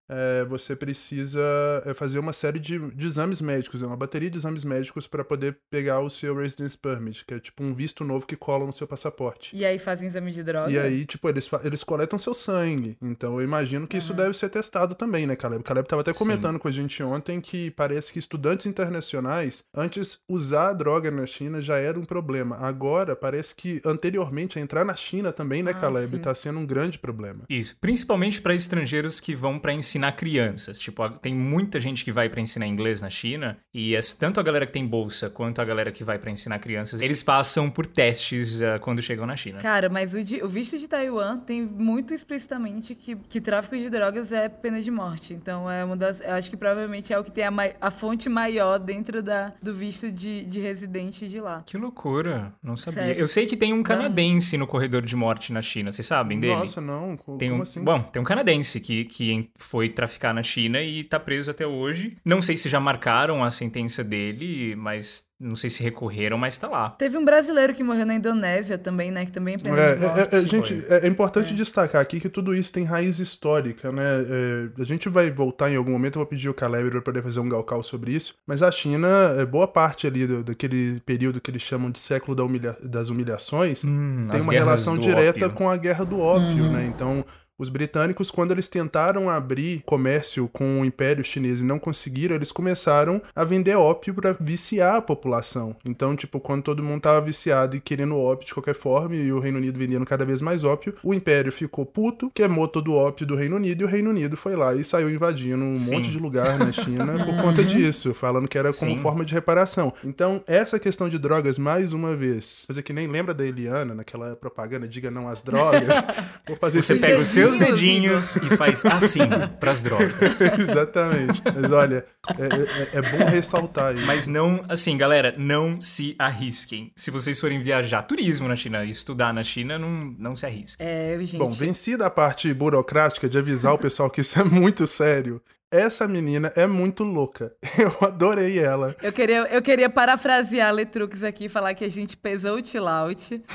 é, você precisa é, fazer uma série de, de, exames médicos, é uma bateria de exames médicos para poder pegar o seu Residence Permit, que é tipo um visto novo que cola no seu passaporte. E aí fazem exame de droga? E aí, tipo, eles, eles coletam seu sangue. Então eu imagino que uhum. isso deve ser testado também, né, Caleb? Caleb tava até comentando Sim. com a gente ontem que parece que estudantes internacionais, antes usar a droga na China já era um problema. Agora, parece que anteriormente entrar na China também, né, ah, Caleb, sim. tá sendo um grande problema. Isso, principalmente para estrangeiros que vão para ensino ensinar crianças. Tipo, tem muita gente que vai para ensinar inglês na China e é, tanto a galera que tem bolsa quanto a galera que vai para ensinar crianças, eles passam por testes uh, quando chegam na China. Cara, mas o, de, o, visto de Taiwan tem muito explicitamente que, que tráfico de drogas é pena de morte. Então é uma das, eu acho que provavelmente é o que tem a, a fonte maior dentro da, do visto de, de residente de lá. Que loucura, não sabia. Sério? Eu sei que tem um canadense no corredor de morte na China, vocês sabem dele? Nossa, não. Como tem um, assim? Bom, tem um canadense que, que foi traficar na China e tá preso até hoje. Não sei se já marcaram a sentença dele, mas não sei se recorreram, mas tá lá. Teve um brasileiro que morreu na Indonésia também, né? Que também é pena é, de morte. É, é, gente, é, importante é. destacar aqui que tudo isso tem raiz histórica, né? É, a gente vai voltar em algum momento, eu vou pedir o Caleb para poder fazer um galcal sobre isso. Mas a China, é boa parte ali do, daquele período que eles chamam de século da humilha das humilhações, hum, tem uma relação direta ópio. com a guerra do ópio, uhum. né? Então os britânicos, quando eles tentaram abrir comércio com o Império Chinês e não conseguiram, eles começaram a vender ópio para viciar a população. Então, tipo, quando todo mundo tava viciado e querendo ópio de qualquer forma e o Reino Unido vendendo cada vez mais ópio, o Império ficou puto, queimou todo o ópio do Reino Unido e o Reino Unido foi lá e saiu invadindo um Sim. monte de lugar na China por conta disso, falando que era como Sim. forma de reparação. Então, essa questão de drogas, mais uma vez, fazer que nem lembra da Eliana naquela propaganda, diga não às drogas. Vou fazer Você pega o seu seus dedinhos e faz assim pras drogas. Exatamente. Mas olha, é, é, é, bom ressaltar isso. Mas não, assim, galera, não se arrisquem. Se vocês forem viajar turismo na China e estudar na China, não, não se arrisquem. É, gente. Bom, vencida a parte burocrática de avisar o pessoal que isso é muito sério, essa menina é muito louca. Eu adorei ela. Eu queria, eu queria parafrasear Letrux aqui e falar que a gente pesou o chill.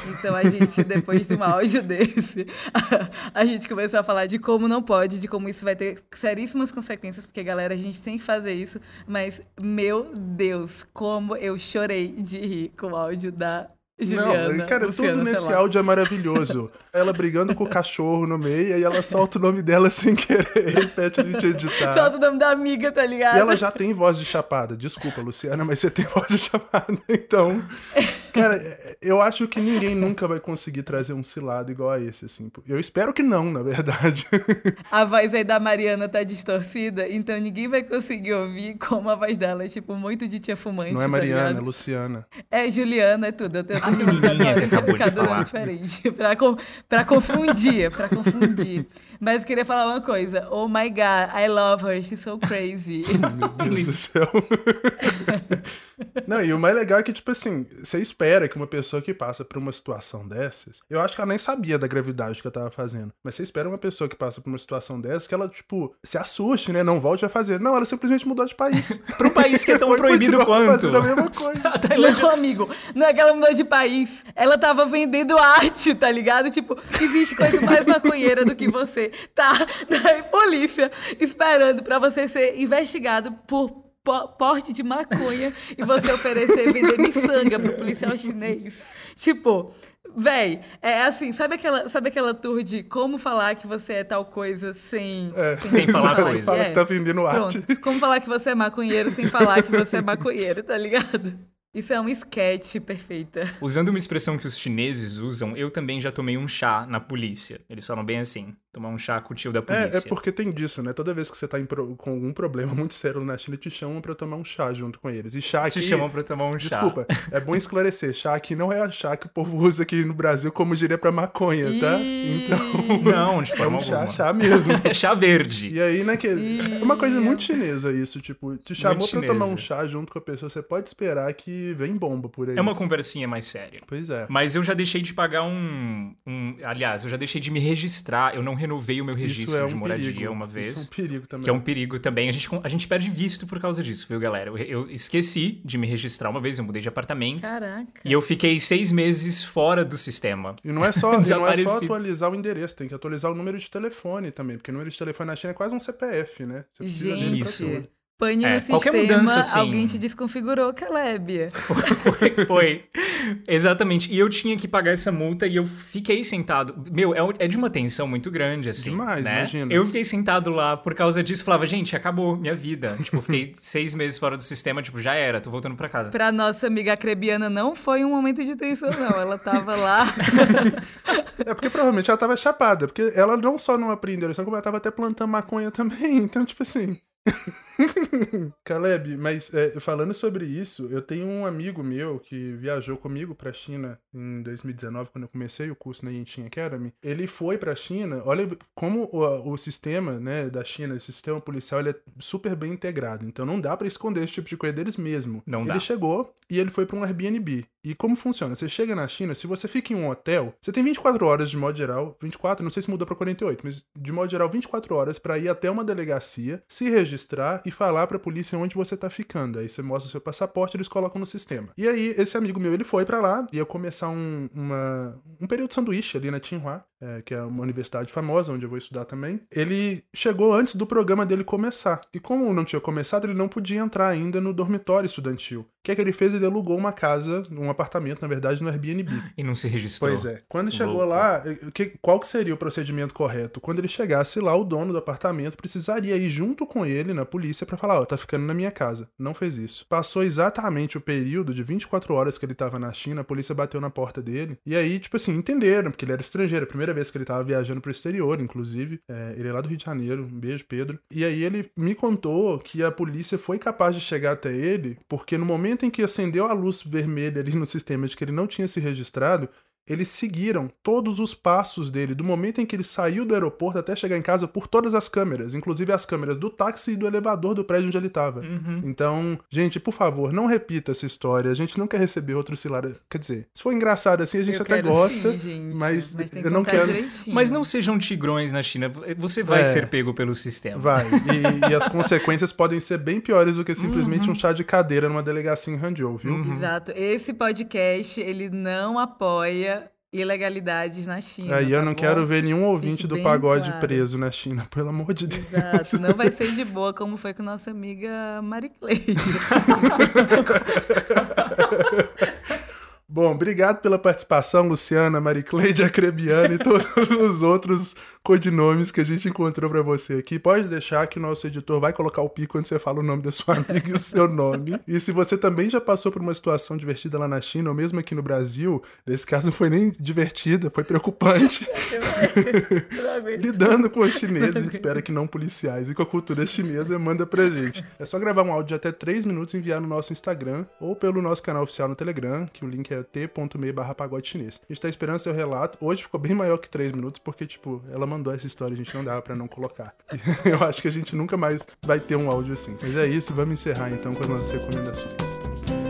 Então a gente, depois de um áudio desse, a, a, gente começou a falar de como não pode, de como isso vai ter seríssimas consequências, porque, galera, a gente tem que fazer isso. Mas, meu Deus, como eu chorei de rir com o áudio da Juliana, não, cara, Luciana, tudo nesse áudio é maravilhoso. ela brigando com o cachorro no meio, e ela solta o nome dela sem querer, repete a gente editar. Solta o nome da amiga, tá ligado? E ela já tem voz de chapada. Desculpa, Luciana, mas você tem voz de chapada. Então, cara, eu acho que ninguém nunca vai conseguir trazer um cilado igual a esse, assim. Eu espero que não, na verdade. A voz aí da Mariana tá distorcida, então ninguém vai conseguir ouvir como a voz dela é, tipo, muito de tia fumante. Não é tá Mariana, ligado? é Luciana. É Juliana, é tudo. Eu tenho a menininha que acabou de falar. diferente. Pra, com, pra confundir, pra confundir. Mas eu queria falar uma coisa. Oh my God, I love her, she's so crazy. Meu Deus do céu. Não, e o mais legal é que, tipo assim, você espera que uma pessoa que passa por uma situação dessas, eu acho que ela nem sabia da gravidade que eu tava fazendo, mas você espera uma pessoa que passa por uma situação dessas que ela, tipo, se assuste, né? Não volte a fazer. Não, ela simplesmente mudou de país. Pra um país que é tão proibido quanto. A mesma coisa. Não, amigo, não é que ela mudou de país. Ela tava vendendo arte, tá ligado? Tipo, existe coisa mais maconheira do que você. Tá, daí polícia esperando pra você ser investigado por porte de maconha e você oferecer vender miçanga pro policial chinês. Tipo, véi, é assim, sabe aquela, sabe aquela tour de como falar que você é tal coisa sem, é, sem, sem falar, falar coisa? Fala é. que tá vendendo arte. Pronto. Como falar que você é maconheiro sem falar que você é maconheiro, tá ligado? Isso é um sketch perfeita. Usando uma expressão que os chineses usam, eu também já tomei um chá na polícia. Eles falam bem assim tomar um chá com o tio da polícia. É, é porque tem disso, né? Toda vez que você tá pro... com algum problema muito sério na China, te chamam pra tomar um chá junto com eles. E chá aqui... Te chamam pra tomar um Desculpa, chá. Desculpa, é bom esclarecer. Chá aqui não é a chá que o povo usa aqui no Brasil como diria pra maconha, tá? Então... Não, de forma é um chá, alguma. chá mesmo. é chá verde. E aí, né, que... É uma coisa muito chinesa isso, tipo, te chamou pra tomar um chá junto com a pessoa, você pode esperar que vem bomba por aí. É uma conversinha mais séria. Pois é. Mas eu já deixei de pagar um... um... Aliás, eu já deixei de me registrar, eu não renovei o meu registro é um de moradia perigo. uma vez. Isso é um perigo também. Que é um perigo também. A gente, a gente perde visto por causa disso, viu, galera? Eu, eu esqueci de me registrar uma vez, eu mudei de apartamento. Caraca. E eu fiquei seis meses fora do sistema. E não é só, não é só atualizar o endereço, tem que atualizar o número de telefone também, porque o número de telefone na China é quase um CPF, né? Você gente. Pane É, no qualquer sistema, mudança, assim- alguém te desconfigurou, Caleb. Foi, foi. Exatamente. E eu tinha que pagar essa multa e eu fiquei sentado. Meu, é, é de uma tensão muito grande, assim. Demais, né? imagina. Eu fiquei sentado lá por causa disso. Falava, gente, acabou minha vida. Tipo, fiquei seis meses fora do sistema, tipo, já era, tô voltando pra casa. Pra nossa amiga acrebiana, não foi um momento de tensão, não. Ela tava lá. É porque provavelmente ela tava chapada, porque ela não só não aprendeu a lição, como ela tava até plantando maconha também. Então, tipo assim. Caleb, mas é, falando sobre isso, eu tenho um amigo meu que viajou comigo pra China em 2019, quando eu comecei o curso na Yentin Academy. Ele foi pra China, olha como o, o sistema né, da China, o sistema policial, ele é super bem integrado. Então não dá pra esconder esse tipo de coisa deles mesmo. Não ele dá. chegou e ele foi pra um Airbnb. E como funciona? Você chega na China, se você fica em um hotel, você tem 24 horas de modo geral, 24, não sei se mudou pra 48, mas de modo geral 24 horas pra ir até uma delegacia, se registrar e falar pra polícia onde você tá ficando. Aí você mostra o seu passaporte, eles colocam no sistema. E aí esse amigo meu, ele foi pra lá, ia começar um, uma, um período de sanduíche ali na Tsinghua, é, que é uma universidade famosa, onde eu vou estudar também. Ele chegou antes do programa dele começar. E como não tinha começado, ele não podia entrar ainda no dormitório estudantil. O que é que ele fez? Ele alugou uma casa, um apartamento, na verdade, no Airbnb. E não se registrou. Pois é. Quando chegou Louco. lá, o que- qual que seria o procedimento correto? Quando ele chegasse lá, o dono do apartamento precisaria ir junto com ele na polícia pra falar, ó, tá ficando na minha casa. Não fez isso. Passou exatamente o período de 24 horas que ele tava na China, a polícia bateu na porta dele. E aí, tipo assim, entenderam, porque ele era estrangeiro. A primeira vez que ele tava viajando pro exterior, inclusive. É, ele é lá do Rio de Janeiro. Um beijo, Pedro. E aí ele me contou que a polícia foi capaz de chegar até ele, porque no momento em que acendeu a luz vermelha ali no sistema de que ele não tinha se registrado, eles seguiram todos os passos dele, do momento em que ele saiu do aeroporto até chegar em casa, por todas as câmeras, inclusive as câmeras do táxi e do elevador do prédio onde ele estava. Uhum. Então, gente, por favor, não repita essa história. A gente não quer receber outro cilar. Quer dizer, se for engraçado assim, a gente Eu até quero gosta, sim, gente, mas, tem que eu não quero. direitinho. Mas não sejam tigrões na China. Você vai É. ser pego pelo sistema. Vai. E, e as consequências podem ser bem piores do que simplesmente Uhum. um chá de cadeira numa delegacia em Hangzhou, viu? Uhum. Exato. Esse podcast, ele não apoia ilegalidades na China. Aí eu tá não bom? quero ver nenhum ouvinte do pagode claro. preso na China, pelo amor de Deus. Exato, não vai ser de boa como foi com nossa amiga Mari Cleide. Bom, obrigado pela participação, Luciana, Maricleide, Acrebiana e todos os outros codinomes que a gente encontrou pra você aqui. Pode deixar que o nosso editor vai colocar o pico quando você fala o nome da sua amiga e o seu nome. E se você também já passou por uma situação divertida lá na China, ou mesmo aqui no Brasil, nesse caso não foi nem divertida, foi preocupante. Lidando com os chineses, a gente espera que não policiais, e com a cultura chinesa, manda pra gente. É só gravar um áudio de até 3 minutos e enviar no nosso Instagram ou pelo nosso canal oficial no Telegram, que o link é t.me barra pagode chinês. A gente tá esperando seu relato. Hoje ficou bem maior que 3 minutos, porque, tipo, ela mandou essa história, a gente não dava pra não colocar. Eu acho que a gente nunca mais vai ter um áudio assim. Mas é isso, vamos encerrar então com as nossas recomendações.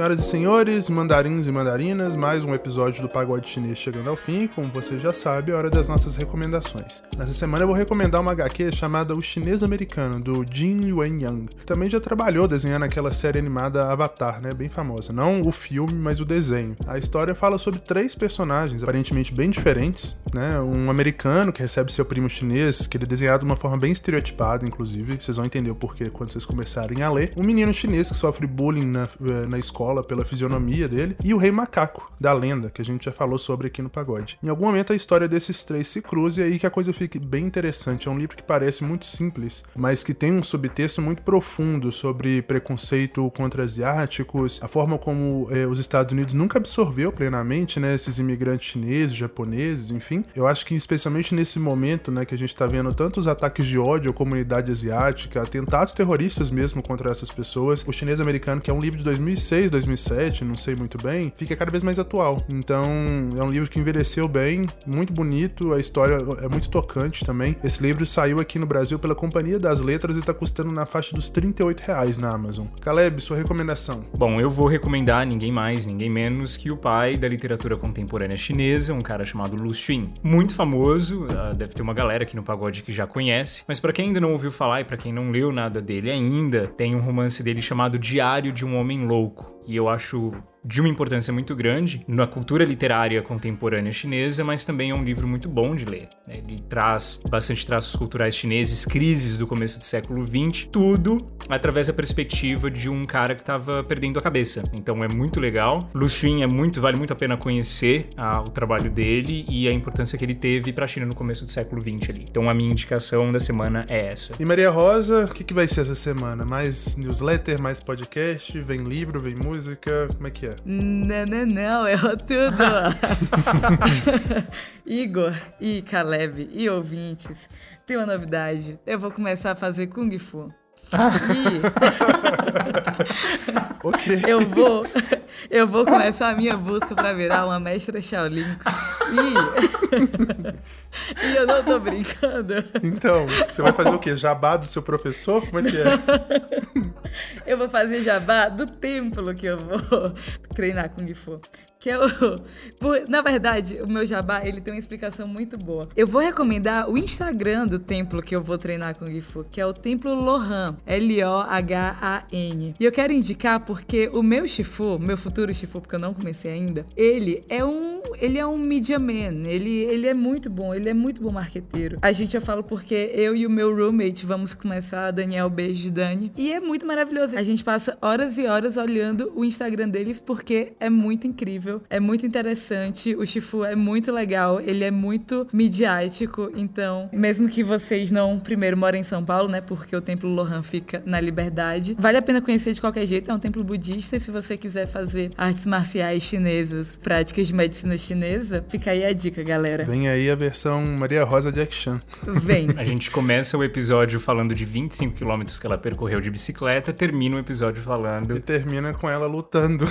Senhoras e senhores, mandarins e mandarinas, mais um episódio do Pagode Chinês chegando ao fim. Como você já sabe, é hora das nossas recomendações. Nessa semana eu vou recomendar uma HQ chamada O Chinês Americano, do Jin Yuan Yang. que Também já trabalhou desenhando aquela série animada Avatar, né? Bem famosa. Não o filme, mas o desenho. A história fala sobre três personagens, aparentemente bem diferentes, né? Um americano que recebe seu primo chinês, que ele é desenhado de uma forma bem estereotipada, inclusive. Vocês vão entender o porquê quando vocês começarem a ler. Um menino chinês que sofre bullying na, eh, na escola pela fisionomia dele. E o Rei Macaco, da lenda, que a gente já falou sobre aqui no Pagode. Em algum momento a história desses três se cruza e aí que a coisa fica bem interessante. É um livro que parece muito simples, mas que tem um subtexto muito profundo sobre preconceito contra asiáticos, a forma como eh, os Estados Unidos nunca absorveu plenamente, né, esses imigrantes chineses, japoneses, enfim. Eu acho que especialmente nesse momento, né, que a gente tá vendo tantos ataques de ódio à comunidade asiática, atentados terroristas mesmo contra essas pessoas, o chinês americano, que é um livro de 2006, 2007, não sei muito bem, fica cada vez mais atual. Então, é um livro que envelheceu bem, muito bonito, a história é muito tocante também. Esse livro saiu aqui no Brasil pela Companhia das Letras e tá custando na faixa dos 38 reais na Amazon. Caleb, sua recomendação. Bom, eu vou recomendar ninguém mais, ninguém menos que o pai da literatura contemporânea chinesa, um cara chamado Lu Xun. Muito famoso, ah, deve ter uma galera aqui no pagode que já conhece, mas pra quem ainda não ouviu falar e pra quem não leu nada dele ainda, tem um romance dele chamado Diário de um Homem Louco. E eu acho de uma importância muito grande na cultura literária contemporânea chinesa, mas também é um livro muito bom de ler. Né? Ele traz bastante traços culturais chineses, crises do começo do século XX, tudo através da perspectiva de um cara que estava perdendo a cabeça. Então é muito legal. Lu Xun é muito, vale muito a pena conhecer ah, o trabalho dele e a importância que ele teve para a China no começo do século XX ali. Então a minha indicação da semana é essa. E Maria Rosa, o que, que vai ser essa semana? Mais newsletter, mais podcast? Vem livro, vem música? Como é que é? Não, não, não, errou tudo. Igor e Caleb e ouvintes, tem uma novidade. Eu vou começar a fazer Kung Fu. Ok. eu vou, eu vou começar a minha busca para virar uma mestra Shaolin. E, e eu não tô brincando. Então, você vai fazer o quê? Jabá do seu professor? Como é que é? Eu vou fazer jabá do templo que eu vou treinar Kung Fu. Que é o. na verdade, o meu jabá ele tem uma explicação muito boa. Eu vou recomendar o Instagram do templo que eu vou treinar Kung Fu, que é o Templo Lohan. L-O-H-A-N. E eu quero indicar porque o meu Shifu, meu futuro Shifu, porque eu não comecei ainda, ele é um. Ele é um media man. Ele, ele é muito bom, ele é muito bom marqueteiro. A gente eu falo porque eu e o meu roommate vamos começar, Daniel Beijo Dani. E é muito maravilhoso. A gente passa horas e horas olhando o Instagram deles porque é muito incrível, é muito interessante. O Shifu é muito legal, ele é muito midiático. Então, mesmo que vocês não primeiro morem em São Paulo, né? Porque o Templo Lohan fica na Liberdade, vale a pena conhecer de qualquer jeito. É um templo budista. E se você quiser fazer artes marciais chinesas, práticas de medicina chinesa, fica aí a dica, galera. Vem aí a versão Maria Rosa Jack Chan. Vem. A gente começa o episódio falando de 25 quilômetros que ela percorreu de bicicleta, termina o episódio E falando. termina com ela lutando.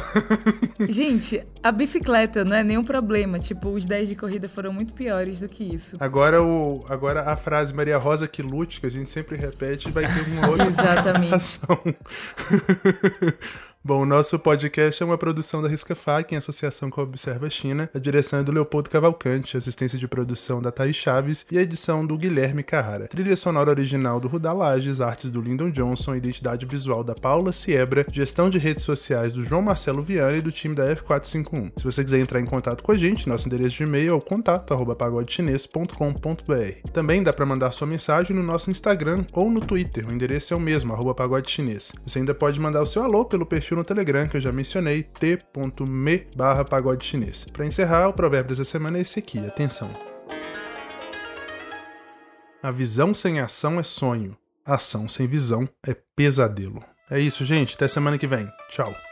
Gente, a bicicleta não é nenhum problema. Tipo, os 10 de corrida foram muito piores do que isso. Agora, o, agora a frase Maria Rosa que lute, que a gente sempre repete, vai ter uma outra Exatamente. Bom, o nosso podcast é uma produção da Risca Fac em associação com a Observa China. A direção é do Leopoldo Cavalcante, assistência de produção da Thaís Chaves e a edição do Guilherme Carrara. Trilha sonora original do Rudá Lages, artes do Lyndon Johnson, identidade visual da Paula Siebra, gestão de redes sociais do João Marcelo Viana e do time da F451. Se você quiser entrar em contato com a gente, nosso endereço de e-mail é o. Também dá para mandar sua mensagem no nosso Instagram ou no Twitter. O endereço é o mesmo, arroba pagode chinês. Você ainda pode mandar o seu alô pelo perfil no Telegram que eu já mencionei, t.me barra pagode chinês. Para encerrar, o provérbio dessa semana é esse aqui, atenção. A visão sem ação é sonho, ação sem visão é pesadelo. É isso, gente. Até semana que vem. Tchau.